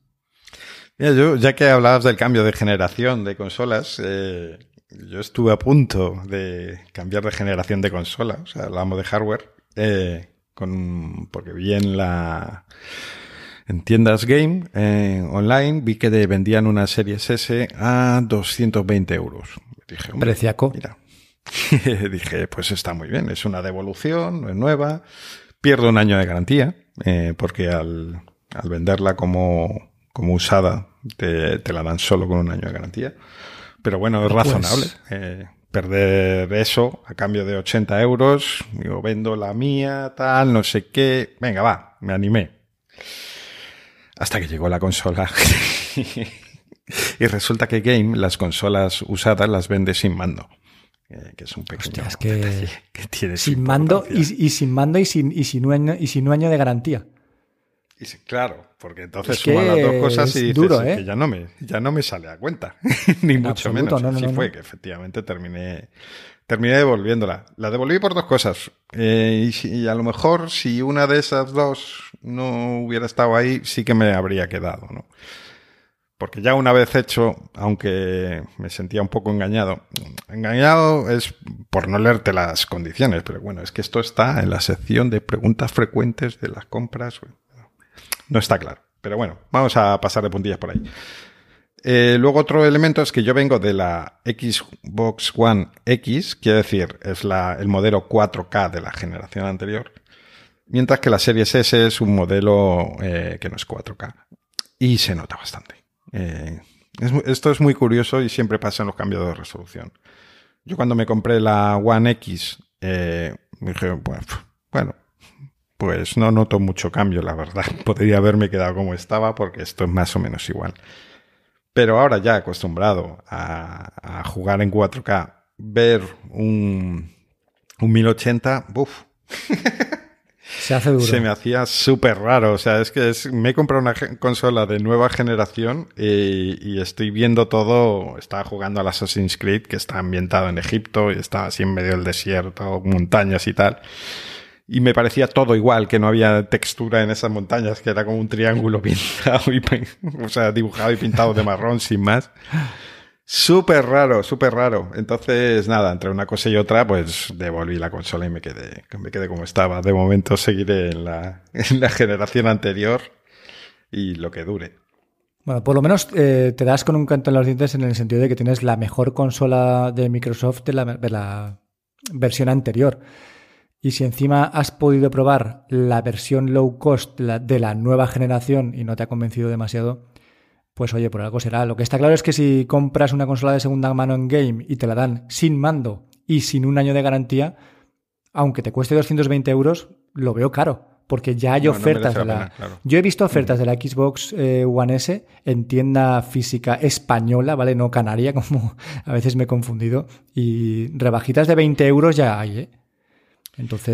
Mira, yo, ya que hablabas del cambio de generación de consolas, eh, yo estuve a punto de cambiar de generación de consola, o sea, hablamos de hardware, eh, con, porque vi en la en tiendas game eh, online vi que vendían una serie S a 220 euros. Dije, Preciaco. Mira. Dije, pues está muy bien, es una devolución, no es nueva. Pierdo un año de garantía, eh, porque al, al, venderla como, como usada te, te, la dan solo con un año de garantía. Pero bueno, es pues razonable. Eh, perder eso a cambio de 80 euros. Digo, vendo la mía, tal, no sé qué. Venga, va, me animé. Hasta que llegó la consola. y resulta que Game, las consolas usadas, las vende sin mando. Eh, que es un pequeño que, tiene sin mando y, sin mando y sin, y sin, un año, y sin un año de garantía. Y claro, porque entonces suman las dos cosas y dices ¿eh? que ya no me, ya no me sale a cuenta, ni mucho menos. Así fue que efectivamente terminé, terminé devolviéndola. La devolví por dos cosas. Eh, y, a lo mejor si una de esas dos no hubiera estado ahí, sí que me habría quedado, ¿no? Porque ya una vez hecho, aunque me sentía un poco engañado, engañado es por no leerte las condiciones, pero bueno, es que esto está en la sección de preguntas frecuentes de las compras. No está claro. Pero bueno, vamos a pasar de puntillas por ahí. Eh, luego otro elemento es que yo vengo de la Xbox One X, quiere decir, es la, el modelo 4K de la generación anterior, mientras que la serie S es un modelo eh, que no es 4K. Y se nota bastante. Eh, esto es muy curioso y siempre pasa en los cambios de resolución. Yo cuando me compré la One X, dije, bueno, pues no noto mucho cambio, la verdad. Podría haberme quedado como estaba porque esto es más o menos igual. Pero ahora ya acostumbrado a, jugar en 4K, ver un, un 1080, ¡buf! Se hace duro. Se me hacía súper raro. O sea, es que me he comprado una consola de nueva generación y, y, estoy viendo todo. Estaba jugando al Assassin's Creed, que está ambientado en Egipto y está así en medio del desierto, montañas y tal y me parecía todo igual, que no había textura en esas montañas, que era como un triángulo pintado y, o sea, dibujado y pintado de marrón sin más. Súper raro, súper raro. Entonces, nada, entre una cosa y otra, pues devolví la consola y me quedé, me quedé como estaba. De momento seguiré en la, en la generación anterior y lo que dure. Bueno, por lo menos eh, te das con un canto en los dientes en el sentido de que tienes la mejor consola de Microsoft de la, de la versión anterior. Y si encima has podido probar la versión low cost de la nueva generación y no te ha convencido demasiado, pues oye, por algo será. Lo que está claro es que si compras una consola de segunda mano en game y te la dan sin mando y sin un año de garantía, aunque te cueste 220 euros, lo veo caro. Porque ya hay ofertas de la. Yo he visto ofertas de la Xbox eh, One S en tienda física española, ¿vale? No canaria, como a veces me he confundido. Y rebajitas de 20 euros ya hay, ¿eh?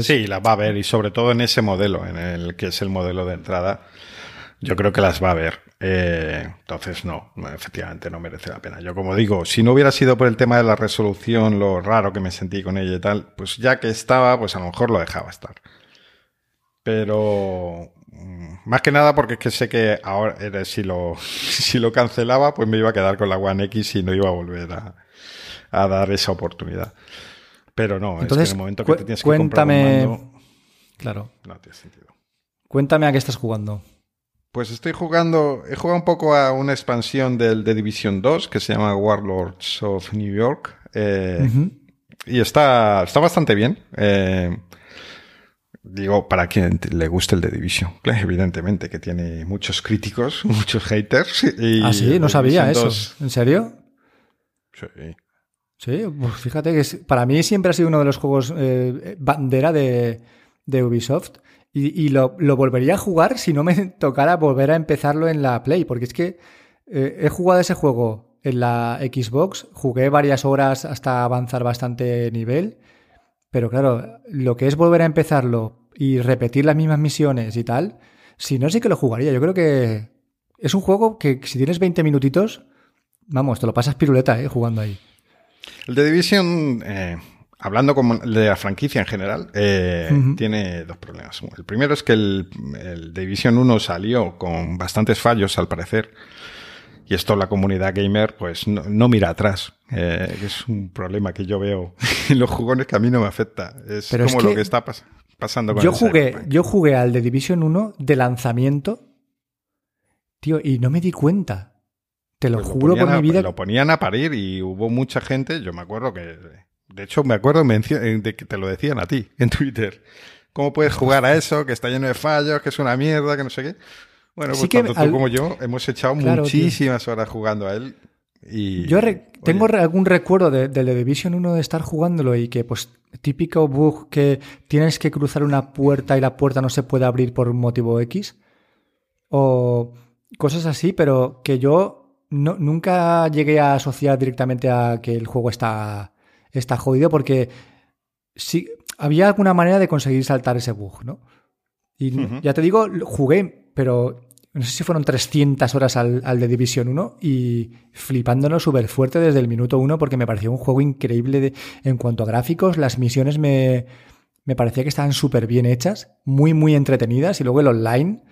Sí, las va a haber, y sobre todo en ese modelo, en el que es el modelo de entrada yo creo que las va a ver. Eh, entonces, no, efectivamente no merece la pena. Yo, como digo, si no hubiera sido por el tema de la resolución, lo raro que me sentí con ella y tal, pues ya que estaba, pues a lo mejor lo dejaba estar. Pero mm, más que nada porque es que sé que ahora eh, si lo, si lo cancelaba, pues me iba a quedar con la One X y no iba a volver a, a dar esa oportunidad. Pero no, Entonces, es que en el momento que te tienes que cuéntame, comprar un mando, claro. No tiene sentido. Cuéntame a qué estás jugando. Pues estoy jugando, he jugado un poco a una expansión del de Division 2 que se llama Warlords of New York. Eh, y está, está bastante bien. Eh, digo, para quien le guste el de Division, evidentemente, que tiene muchos críticos, muchos haters. Y ah, sí, no sabía eso. ¿En serio? Sí. Sí, pues fíjate que para mí siempre ha sido uno de los juegos eh, bandera de, de Ubisoft. Y, lo, volvería a jugar si no me tocara volver a empezarlo en la Play, porque es que eh, he jugado ese juego en la Xbox, jugué varias horas hasta avanzar bastante nivel, pero claro, lo que es volver a empezarlo y repetir las mismas misiones y tal, si no, sí que lo jugaría. Yo creo que es un juego que si tienes 20 minutitos, vamos, te lo pasas piruleta eh, jugando ahí. El de Division... Eh hablando como de la franquicia en general, eh, tiene dos problemas. El primero es que el, el Division 1 salió con bastantes fallos, al parecer. Y esto la comunidad gamer pues no, mira atrás. Eh, es un problema que yo veo en los jugones que a mí no me afecta. Es como lo que está pasando con yo jugué, Yo jugué al de Division 1 de lanzamiento, tío, y no me di cuenta. Te lo pues juro por mi vida. Lo ponían a parir y hubo mucha gente, yo me acuerdo que de hecho, me acuerdo eh, de que te lo decían a ti en Twitter. ¿Cómo puedes jugar a eso? Que está lleno de fallos, que es una mierda, que no sé qué. Bueno, pues tanto tú como yo hemos echado muchísimas horas jugando a él. Y, yo tengo algún recuerdo de, de, Division 1 de estar jugándolo y que, pues, típico bug que tienes que cruzar una puerta y la puerta no se puede abrir por un motivo X. O cosas así, pero que yo no, nunca llegué a asociar directamente a que el juego está está jodido porque sí, había alguna manera de conseguir saltar ese bug, ¿no? Y ya te digo, jugué, pero no sé si fueron 300 horas al, al de Division 1 y flipándonos súper fuerte desde el minuto 1 porque me pareció un juego increíble en cuanto a gráficos. Las misiones me, me parecía que estaban súper bien hechas, muy, muy entretenidas y luego el online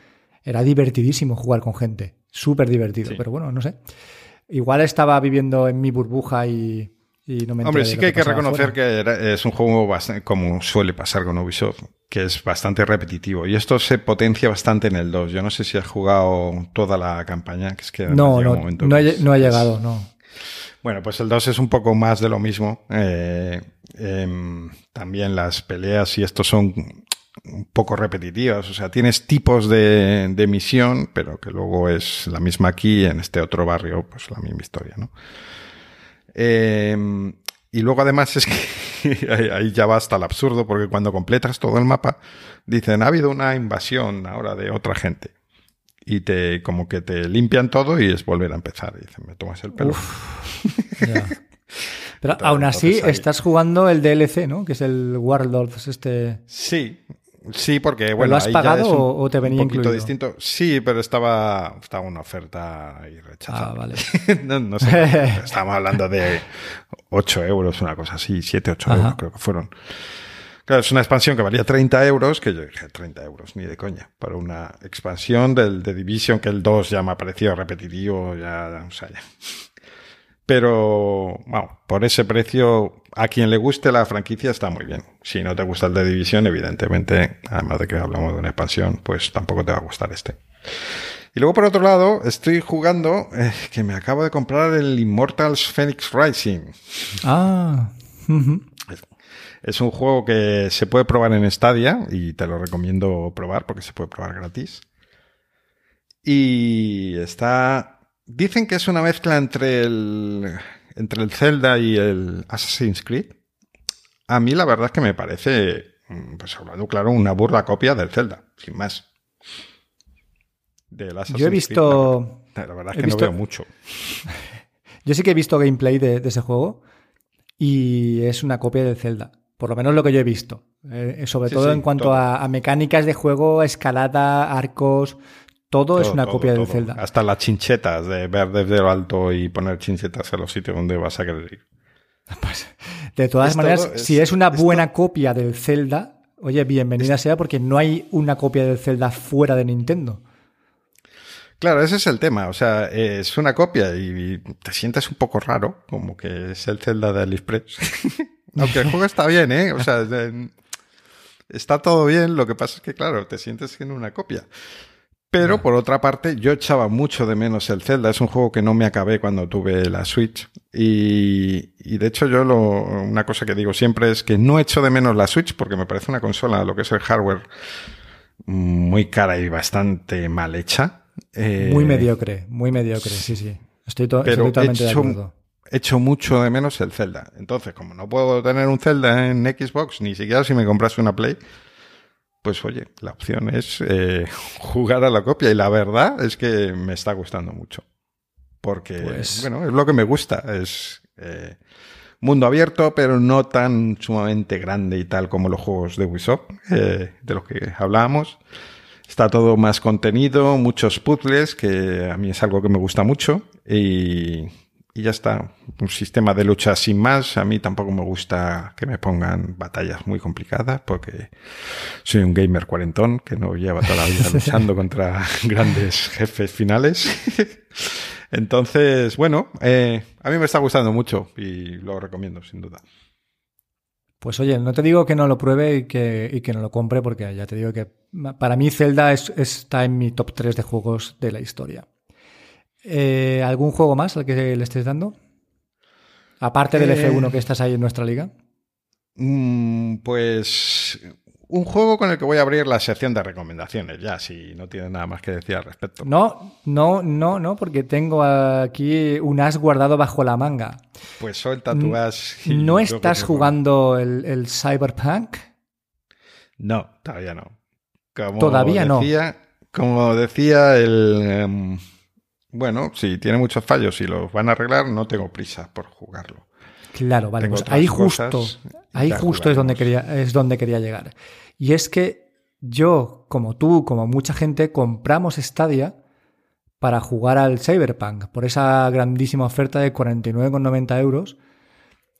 era divertidísimo jugar con gente, súper divertido, pero bueno, no sé. Igual estaba viviendo en mi burbuja y, Hombre, sí que, hay que reconocer que es un juego bastante, como suele pasar con Ubisoft, que es bastante repetitivo. Y esto se potencia bastante en el 2. Yo no sé si has jugado toda la campaña, que es que no, no, no, ha, llegado, no. Bueno, pues el 2 es un poco más de lo mismo. Eh, em, también las peleas y estos son un poco repetitivas. O sea, tienes tipos de, de misión, pero que luego es la misma aquí, en este otro barrio, pues la misma historia, ¿no? Em, y luego además es que ahí ya va hasta el absurdo, porque cuando completas todo el mapa, dicen, ha habido una invasión ahora de otra gente. Y te, como que te limpian todo y es volver a empezar. Y dicen, me tomas el pelo. Pero aún así, estás jugando el DLC, ¿no? Que es el Warlords este... Sí, Sí, porque bueno, ¿Lo has pagado o te venía un poquito distinto. Sí, pero estaba, estaba una oferta ahí rechazada. Ah, vale. no, sé. estábamos hablando de 8 euros, una cosa así, 7, 8 euros creo que fueron. Claro, es una expansión que valía 30 euros, que yo dije 30 euros, ni de coña, para una expansión del de Division, que el 2 ya me ha parecido repetitivo, ya, o sea, ya. Pero, bueno, por ese precio, a quien le guste la franquicia está muy bien. Si no te gusta el de División, evidentemente, además de que hablamos de una expansión, pues tampoco te va a gustar este. Y luego, por otro lado, estoy jugando, eh, que me acabo de comprar el Immortals Phoenix Rising. Ah. Es un juego que se puede probar en Stadia y te lo recomiendo probar porque se puede probar gratis. Y está Dicen que es una mezcla entre el, entre el Zelda y el Assassin's Creed. A mí la verdad es que me parece, mm, pues hablando claro, una burla copia del Zelda, sin más. Yo he visto... la, verdad es que no veo mucho. Yo sí que he visto gameplay de, ese juego y es una copia del Zelda. Por lo menos lo que yo he visto. Eh, sobre todo en cuanto a, mecánicas de juego, escalada, arcos, todo, es una copia del Zelda. Hasta las chinchetas, de ver desde lo alto y poner chinchetas en los sitios donde vas a querer ir. Pues, de todas maneras, si es una buena copia del Zelda, oye, bienvenida sea porque no hay una copia del Zelda fuera de Nintendo. Claro, ese es el tema. O sea, es una copia y te sientes un poco raro, como que es el Zelda de AliExpress. Aunque el juego está bien, ¿eh? O sea, está todo bien. Lo que pasa es que, claro, te sientes en una copia. Pero por otra parte, yo echaba mucho de menos el Zelda. Es un juego que no me acabé cuando tuve la Switch. Y, y de hecho, yo lo, una cosa que digo siempre es que no echo de menos la Switch porque me parece una consola, lo que es el hardware, muy cara y bastante mal hecha. Eh, muy mediocre, muy mediocre, sí, sí. Estoy, totalmente de acuerdo. Echo mucho de menos el Zelda. Entonces, como no puedo tener un Zelda en Xbox, ni siquiera si me comprase una Play, pues oye, la opción es eh, jugar a la copia y la verdad es que me está gustando mucho. Porque, pues bueno, es lo que me gusta, es eh, mundo abierto, pero no tan sumamente grande y tal como los juegos de Ubisoft, eh, de los que hablábamos. Está todo más contenido, muchos puzzles, que a mí es algo que me gusta mucho. Y, y ya está. Un sistema de lucha sin más. A mí tampoco me gusta que me pongan batallas muy complicadas porque soy un gamer cuarentón que no lleva toda la vida luchando contra grandes jefes finales. Entonces, bueno, eh, a mí me está gustando mucho y lo recomiendo sin duda. Pues oye, no te digo que no lo pruebe y que, y que no lo compre porque ya te digo que para mí Zelda está en mi top 3 de juegos de la historia. Eh, ¿Algún juego más al que le estés dando? Aparte del F1 eh, que estás ahí en nuestra liga. Mm, pues un juego con el que voy a abrir la sección de recomendaciones, ya, si no tienes nada más que decir al respecto. No, no, no, no, porque tengo aquí un as guardado bajo la manga. Pues suelta tu as. ¿No estás jugando el, Cyberpunk? No, todavía no. todavía no. Como decía el. Em, bueno, si tiene muchos fallos y los van a arreglar, no tengo prisa por jugarlo. Claro, vale. Pues ahí justo, ahí justo es donde, quería, es donde quería llegar. Y es que yo, como tú, como mucha gente, compramos Stadia para jugar al Cyberpunk por esa grandísima oferta de 49,90 euros.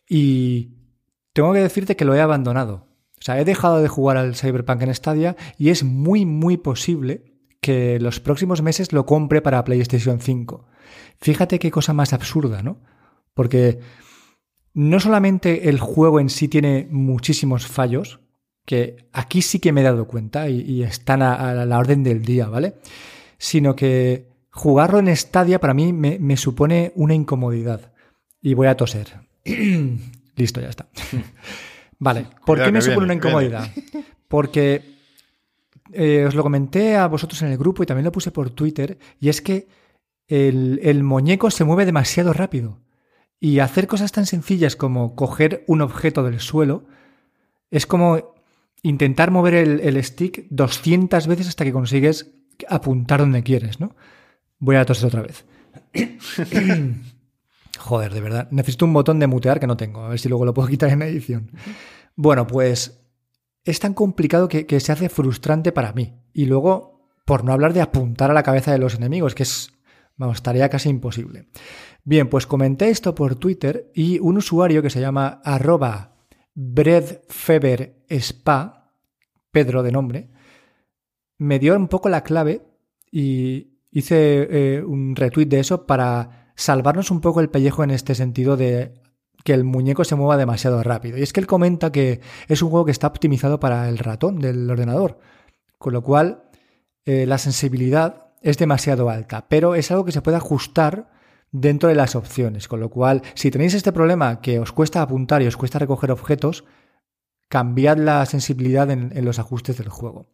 Y tengo que decirte que lo he abandonado. O sea, he dejado de jugar al Cyberpunk en Stadia y es muy, muy posible que los próximos meses lo compre para PlayStation 5. Fíjate qué cosa más absurda, ¿no? Porque no solamente el juego en sí tiene muchísimos fallos, que aquí sí que me he dado cuenta y, están a, la orden del día, ¿vale? Sino que jugarlo en Stadia para mí me, supone una incomodidad. Y voy a toser. Listo, ya está. vale, ¿por qué me supone una incomodidad? Porque eh, os lo comenté a vosotros en el grupo y también lo puse por Twitter, y es que el, muñeco se mueve demasiado rápido. Y hacer cosas tan sencillas como coger un objeto del suelo es como intentar mover el, stick 200 veces hasta que consigues apuntar donde quieres, ¿no? Voy a toser otra vez. Joder, de verdad. Necesito un botón de mutear que no tengo. A ver si luego lo puedo quitar en edición. Bueno, pues es tan complicado que, se hace frustrante para mí. Y luego, por no hablar de apuntar a la cabeza de los enemigos, que es, vamos, tarea casi imposible. Bien, pues comenté esto por Twitter y un usuario que se llama arroba breadfeberspa, Pedro de nombre, me dio un poco la clave y hice eh, un retweet de eso para salvarnos un poco el pellejo en este sentido de que el muñeco se mueva demasiado rápido. Y es que él comenta que es un juego que está optimizado para el ratón del ordenador, con lo cual eh, la sensibilidad es demasiado alta, pero es algo que se puede ajustar dentro de las opciones, con lo cual si tenéis este problema que os cuesta apuntar y os cuesta recoger objetos, cambiad la sensibilidad en, en los ajustes del juego.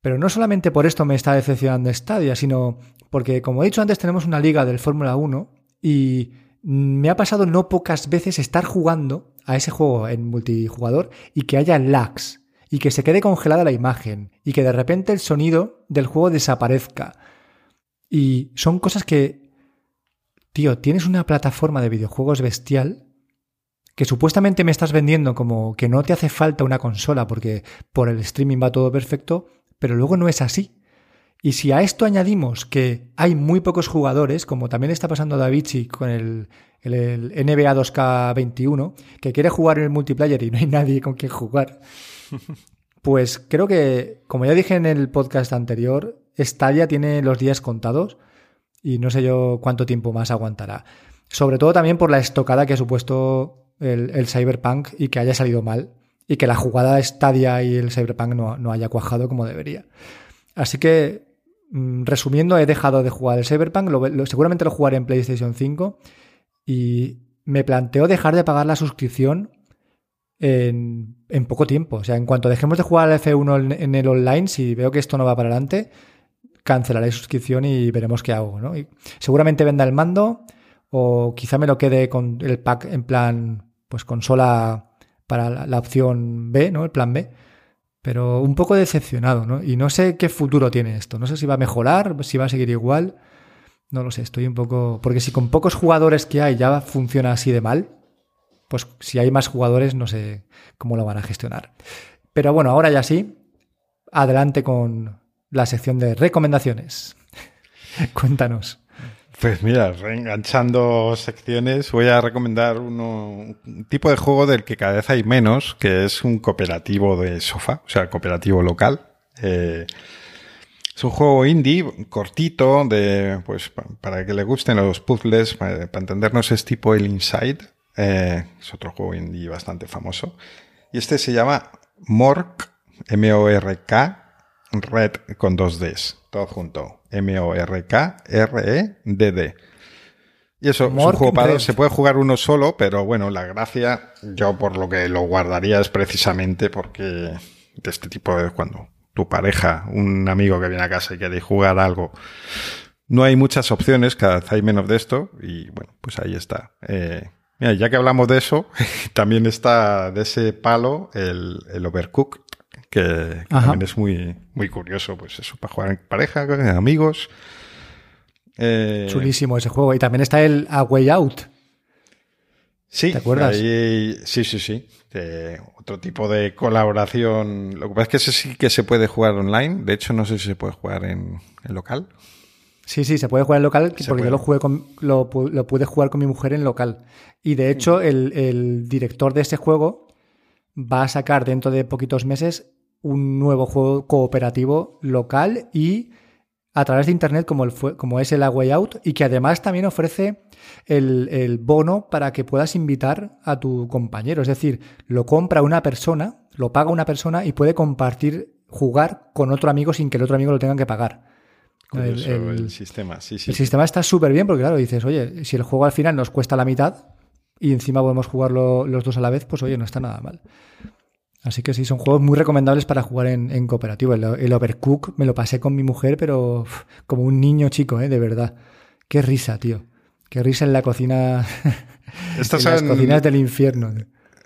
Pero no solamente por esto me está decepcionando Stadia, sino porque, como he dicho antes, tenemos una liga del Fórmula 1 y me ha pasado no pocas veces estar jugando a ese juego en multijugador y que haya lags y que se quede congelada la imagen y que de repente el sonido del juego desaparezca. Y son cosas que, tío, tienes una plataforma de videojuegos bestial que supuestamente me estás vendiendo como que no te hace falta una consola porque por el streaming va todo perfecto, pero luego no es así. Y si a esto añadimos que hay muy pocos jugadores, como también está pasando Davichi con el, NBA 2K21, que quiere jugar en el multiplayer y no hay nadie con quien jugar, pues creo que, como ya dije en el podcast anterior, Stadia tiene los días contados y no sé yo cuánto tiempo más aguantará. Sobre todo también por la estocada que ha supuesto el, Cyberpunk y que haya salido mal y que la jugada Stadia y el Cyberpunk no, haya cuajado como debería. Así que, resumiendo, he dejado de jugar el Cyberpunk, seguramente lo jugaré en PlayStation 5 y me planteo dejar de pagar la suscripción en, poco tiempo. O sea, en cuanto dejemos de jugar al F1 en, el online, si veo que esto no va para adelante, cancelaré suscripción y veremos qué hago. ¿no? Seguramente venda el mando o quizá me lo quede con el pack en plan, pues consola para la, opción B, ¿no? El plan B. Pero un poco decepcionado, ¿no? Y no sé qué futuro tiene esto. No sé si va a mejorar, si va a seguir igual. No lo sé, estoy un poco. Porque si con pocos jugadores que hay ya funciona así de mal, pues si hay más jugadores no sé cómo lo van a gestionar. Pero bueno, ahora ya sí, adelante con la sección de recomendaciones. Cuéntanos. Pues mira, reenganchando secciones, voy a recomendar un tipo de juego del que cada vez hay menos, que es un cooperativo de sofá, o sea, cooperativo local. Eh, es un juego indie, cortito, de, pues, para que le gusten los puzzles, para, entendernos es tipo el Inside. Eh, es otro juego indie bastante famoso. Y este se llama Mork, M-O-R-K, Red con dos Ds, todo junto. M-O-R-K-R-E-D-D. Y eso, es un juego para se puede jugar uno solo, pero bueno, la gracia, yo por lo que lo guardaría es precisamente porque de este tipo de cuando tu pareja, un amigo que viene a casa y quiere jugar algo, no hay muchas opciones, cada vez hay menos de esto, y bueno, pues ahí está. Eh, mira, ya que hablamos de eso, también está de ese palo el, el Overcook, que, también es muy, muy curioso, pues eso, para jugar en pareja, con amigos. Eh, Chulísimo ese juego. Y también está el A Way Out. Sí, ¿te acuerdas? sí, sí, sí. otro tipo de colaboración. Lo que pasa es que ese sí que se puede jugar online. De hecho, no sé si se puede jugar en, local. Sí, sí, se puede jugar en local porque yo lo, jugué con, lo, pude jugar con mi mujer en local. Y de hecho, el, el director de ese juego va a sacar dentro de poquitos meses un nuevo juego cooperativo local y a través de Internet como, el como es el A Way Out y que además también ofrece el, bono para que puedas invitar a tu compañero. Es decir, lo compra una persona, lo paga una persona y puede compartir, jugar con otro amigo sin que el otro amigo lo tenga que pagar. el, sistema, sí, sí. El sistema está súper bien porque, claro, dices, oye, si el juego al final nos cuesta la mitad y encima podemos jugarlo los dos a la vez, pues oye, no está nada mal. Así que sí, son juegos muy recomendables para jugar en, cooperativo. El, Overcook me lo pasé con mi mujer, pero como un niño chico, ¿eh? de verdad. Qué risa, tío. Qué risa en la cocina. Estas en las cocinas del infierno.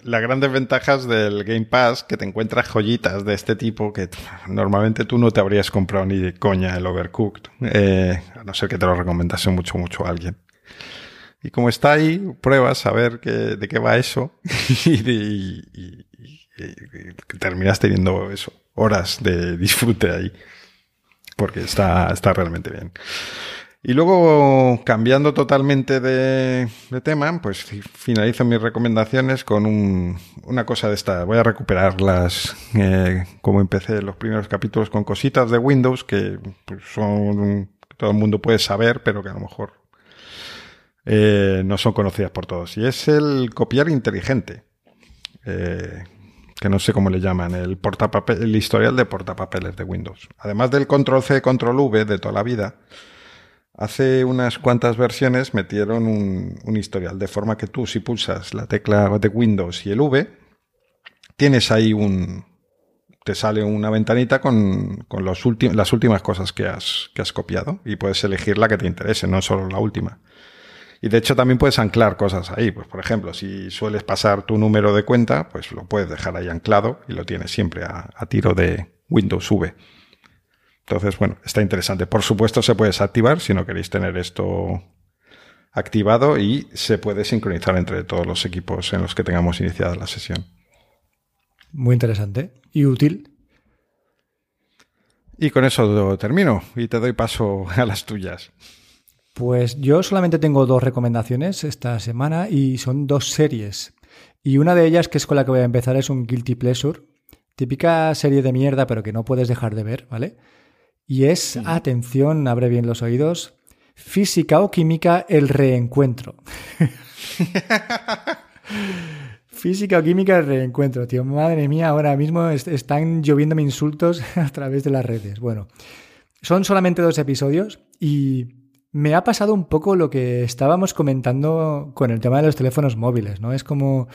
Las grandes ventajas del Game Pass, que te encuentras joyitas de este tipo que normalmente tú no te habrías comprado ni de coña el Overcooked. Eh, a no ser que te lo recomendase mucho, mucho a alguien. Y como está ahí, pruebas a ver de qué va eso y, terminas teniendo eso, horas de disfrute ahí. Porque está, está realmente bien. Y luego, cambiando totalmente de, tema, pues finalizo mis recomendaciones con una cosa de esta. Voy a recuperarlas eh, como empecé los primeros capítulos con cositas de Windows que pues, son todo el mundo puede saber, pero que a lo mejor eh, no son conocidas por todos. Y es el copiar inteligente. Eh, que no sé cómo le llaman, el, portapapel, el historial de portapapeles de Windows. Además del control C, control V de toda la vida, hace unas cuantas versiones metieron un, un historial, de forma que tú si pulsas la tecla de Windows y el V, tienes ahí un, te sale una ventanita con, con los las últimas cosas que has, que has copiado y puedes elegir la que te interese, no solo la última. Y de hecho también puedes anclar cosas ahí. Pues por ejemplo, si sueles pasar tu número de cuenta, pues lo puedes dejar ahí anclado y lo tienes siempre a, tiro de Windows V. Entonces, bueno, está interesante. Por supuesto se puede desactivar si no queréis tener esto activado y se puede sincronizar entre todos los equipos en los que tengamos iniciada la sesión. Muy interesante y útil. Y con eso termino y te doy paso a las tuyas. Pues yo solamente tengo dos recomendaciones esta semana y son dos series. Y una de ellas, que es con la que voy a empezar, es un Guilty Pleasure. Típica serie de mierda, pero que no puedes dejar de ver, ¿vale? Y es, atención, abre bien los oídos, Física o Química, el reencuentro. Física o Química, el reencuentro, tío. Madre mía, ahora mismo están lloviéndome insultos a través de las redes. Bueno, son solamente dos episodios y me ha pasado un poco lo que estábamos comentando con el tema de los teléfonos móviles, ¿no? Es como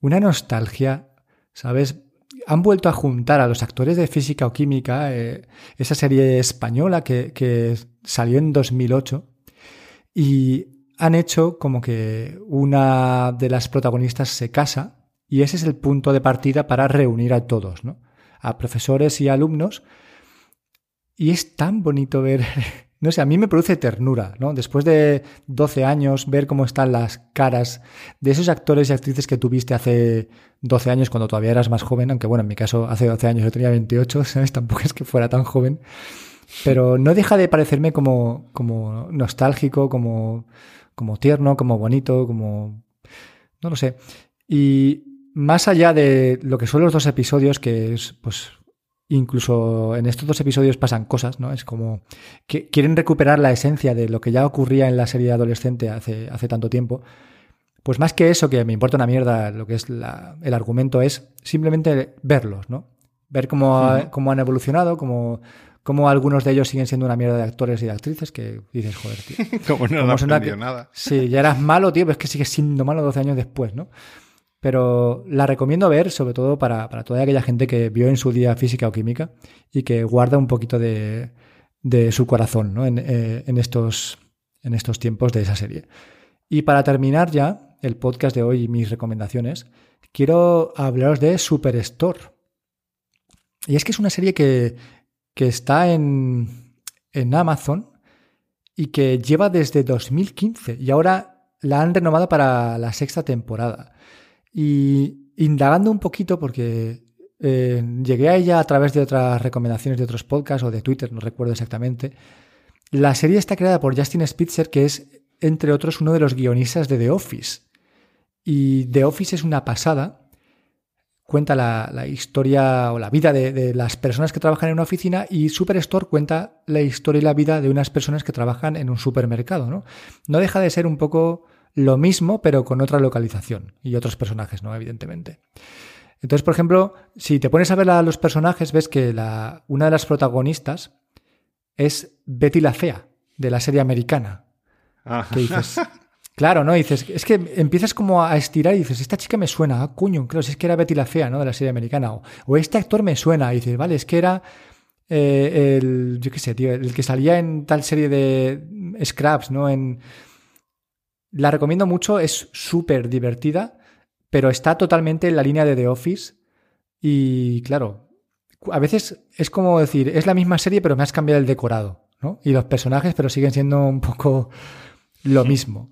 una nostalgia, ¿sabes? Han vuelto a juntar a los actores de física o química, eh, esa serie española que, que salió en 2008, y han hecho como que una de las protagonistas se casa, y ese es el punto de partida para reunir a todos, ¿no? A profesores y alumnos. Y es tan bonito ver no sé, a mí me produce ternura, ¿no? Después de 12 años, ver cómo están las caras de esos actores y actrices que tuviste hace 12 años cuando todavía eras más joven, aunque bueno, en mi caso hace 12 años yo tenía 28, ¿sabes? Tampoco es que fuera tan joven. Pero no deja de parecerme como, como nostálgico, como, como tierno, como bonito, como... No lo sé. Y más allá de lo que son los dos episodios, que es pues Incluso en estos dos episodios pasan cosas, ¿no? Es como que quieren recuperar la esencia de lo que ya ocurría en la serie adolescente hace, hace tanto tiempo. Pues más que eso, que me importa una mierda lo que es el argumento, es simplemente verlos, ¿no? Ver cómo, han evolucionado, cómo, cómo, algunos de ellos siguen siendo una mierda de actores y de actrices que dices, joder, tío. como no han aprendido nada. Sí, ya eras malo, tío, pero es que sigues siendo malo 12 años después, ¿no? Pero la recomiendo ver, sobre todo para, toda aquella gente que vio en su día física o química y que guarda un poquito de, su corazón ¿no? Eh, en, estos, en estos tiempos de esa serie. Y para terminar ya el podcast de hoy y mis recomendaciones, quiero hablaros de Superstore. Y es que es una serie que, que está en, en Amazon y que lleva desde 2015 y ahora la han renovado para la sexta temporada. Y indagando un poquito, porque eh, llegué a ella a través de otras recomendaciones de otros podcasts o de Twitter, no recuerdo exactamente. La serie está creada por Justin Spitzer, que es, entre otros, uno de los guionistas de The Office. Y The Office es una pasada. Cuenta la, historia o la vida de, de, las personas que trabajan en una oficina y Superstore cuenta la historia y la vida de unas personas que trabajan en un supermercado. No, no deja de ser un poco lo mismo, pero con otra localización y otros personajes, ¿no? Evidentemente. Entonces, por ejemplo, si te pones a ver a los personajes, ves que la, una de las protagonistas es Betty la Fea, de la serie americana. Ah. Que dices, claro, ¿no? dices, es que empiezas como a estirar y dices, esta chica me suena, ah, cuño, claro, si es que era Betty la Fea, ¿no? De la serie americana. O, este actor me suena, y dices, vale, es que era eh, el, yo qué sé, tío, el que salía en tal serie de Scraps, ¿no? En, la recomiendo mucho, es súper divertida, pero está totalmente en la línea de The Office. Y claro, a veces es como decir, es la misma serie, pero me has cambiado el decorado, ¿no? Y los personajes, pero siguen siendo un poco lo mismo.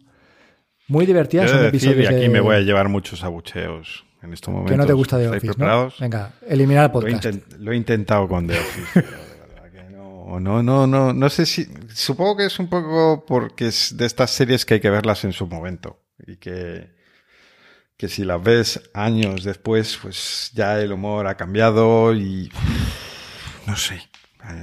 Muy divertidas son episodios. Y aquí me voy a llevar muchos abucheos en estos momentos. Que no te gusta The Office, ¿no? Venga, eliminar el podcast. Lo he, intentado con The Office. no, no, no, no sé si. Supongo que es un poco porque es de estas series que hay que verlas en su momento. Y que, que si las ves años después, pues ya el humor ha cambiado y. No sé.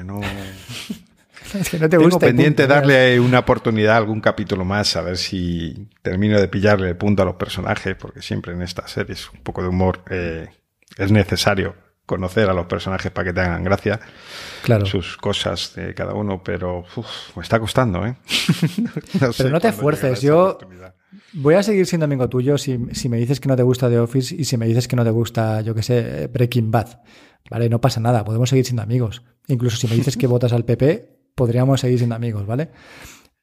No, es que no te Tengo gusta. pendiente punto. darle una oportunidad a algún capítulo más, a ver si termino de pillarle el punto a los personajes, porque siempre en estas series un poco de humor eh, es necesario conocer a los personajes para que te hagan gracia, Claro. sus cosas de cada uno, pero uf, me está costando, ¿eh? No Pero no te cuándo fuerces, llegará esa yo-. Voy a seguir siendo amigo tuyo si, si me dices que no te gusta The Office y si me dices que no te gusta, yo qué sé, Breaking Bad. Vale, no pasa nada, podemos seguir siendo amigos. Incluso si me dices que votas al PP, podríamos seguir siendo amigos, ¿vale?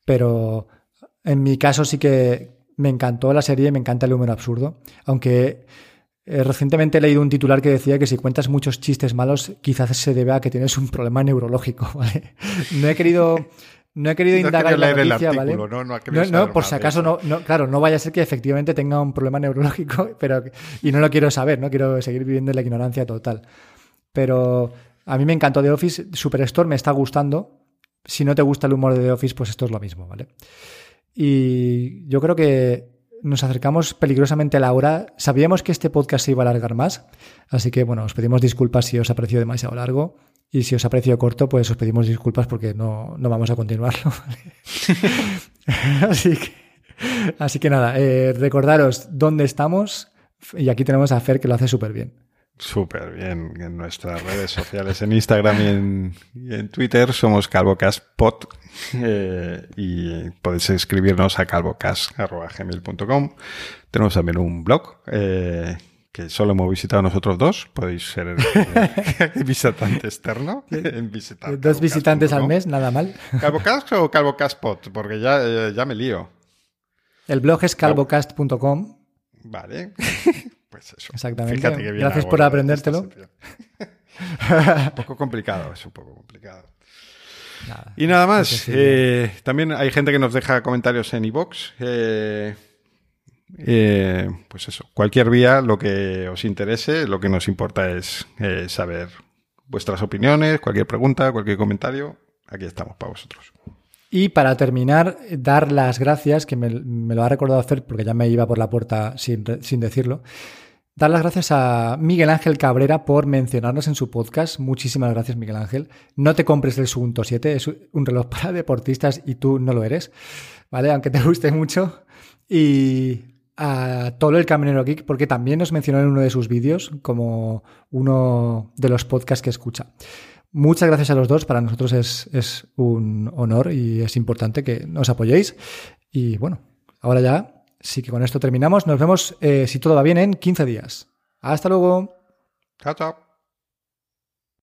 Pero en mi caso sí que me encantó la serie, me encanta el humor absurdo, aunque eh, recientemente he leído un titular que decía que si cuentas muchos chistes malos, quizás se debe a que tienes un problema neurológico, ¿vale? No he querido, no he querido No indagar en la el noticia, artículo, ¿vale? ¿no? No por si acaso no, claro, no vaya a ser que efectivamente tenga un problema neurológico, pero y no lo quiero saber, no quiero seguir viviendo en la ignorancia total. Pero a mí me encantó The Office, Superstore me está gustando. Si no te gusta el humor de The Office, pues esto es lo mismo, ¿vale? Y yo creo que nos acercamos peligrosamente a la hora. Sabíamos que este podcast se iba a alargar más, así que bueno, os pedimos disculpas si os ha demasiado largo. Y si os ha corto, pues os pedimos disculpas porque no, no vamos a continuarlo. así, que, así que nada, eh, recordaros dónde estamos. Y aquí tenemos a Fer que lo hace súper bien. Súper bien. En nuestras redes sociales, en Instagram y en, y en Twitter, somos CalvoCastPod. Eh, y podéis escribirnos a calvocast.gmail.com. Tenemos también un blog eh, que solo hemos visitado nosotros dos. Podéis ser eh, visitante externo. En visitar Dos visitantes al mes, nada mal. ¿Calvocast o CalvoCastPod? Porque ya, eh, ya me lío. El blog es calvocast.com. Vale. Pues eso. Exactamente. Fíjate que bien Gracias por aprendértelo. un poco complicado, es un poco complicado. Nada. Y nada más. Sí. eh, también hay gente que nos deja comentarios en iVoox. Eh, eh, pues eso, cualquier vía, lo que os interese, lo que nos importa es eh, saber vuestras opiniones, cualquier pregunta, cualquier comentario. Aquí estamos para vosotros. Y para terminar, dar las gracias, que me, me lo ha recordado hacer porque ya me iba por la puerta sin, sin decirlo. Dar las gracias a Miguel Ángel Cabrera por mencionarnos en su podcast. Muchísimas gracias, Miguel Ángel. No te compres el Sugunto 7, es un reloj para deportistas y tú no lo eres, ¿vale? Aunque te guste mucho. Y a Tolo el Camionero Geek, porque también nos mencionó en uno de sus vídeos como uno de los podcasts que escucha. Muchas gracias a los dos. Para nosotros es, es un honor y es importante que nos apoyéis. Y bueno, ahora ya sí que con esto terminamos. Nos vemos, eh, si todo va bien, en 15 días. Hasta luego. Chao, chao.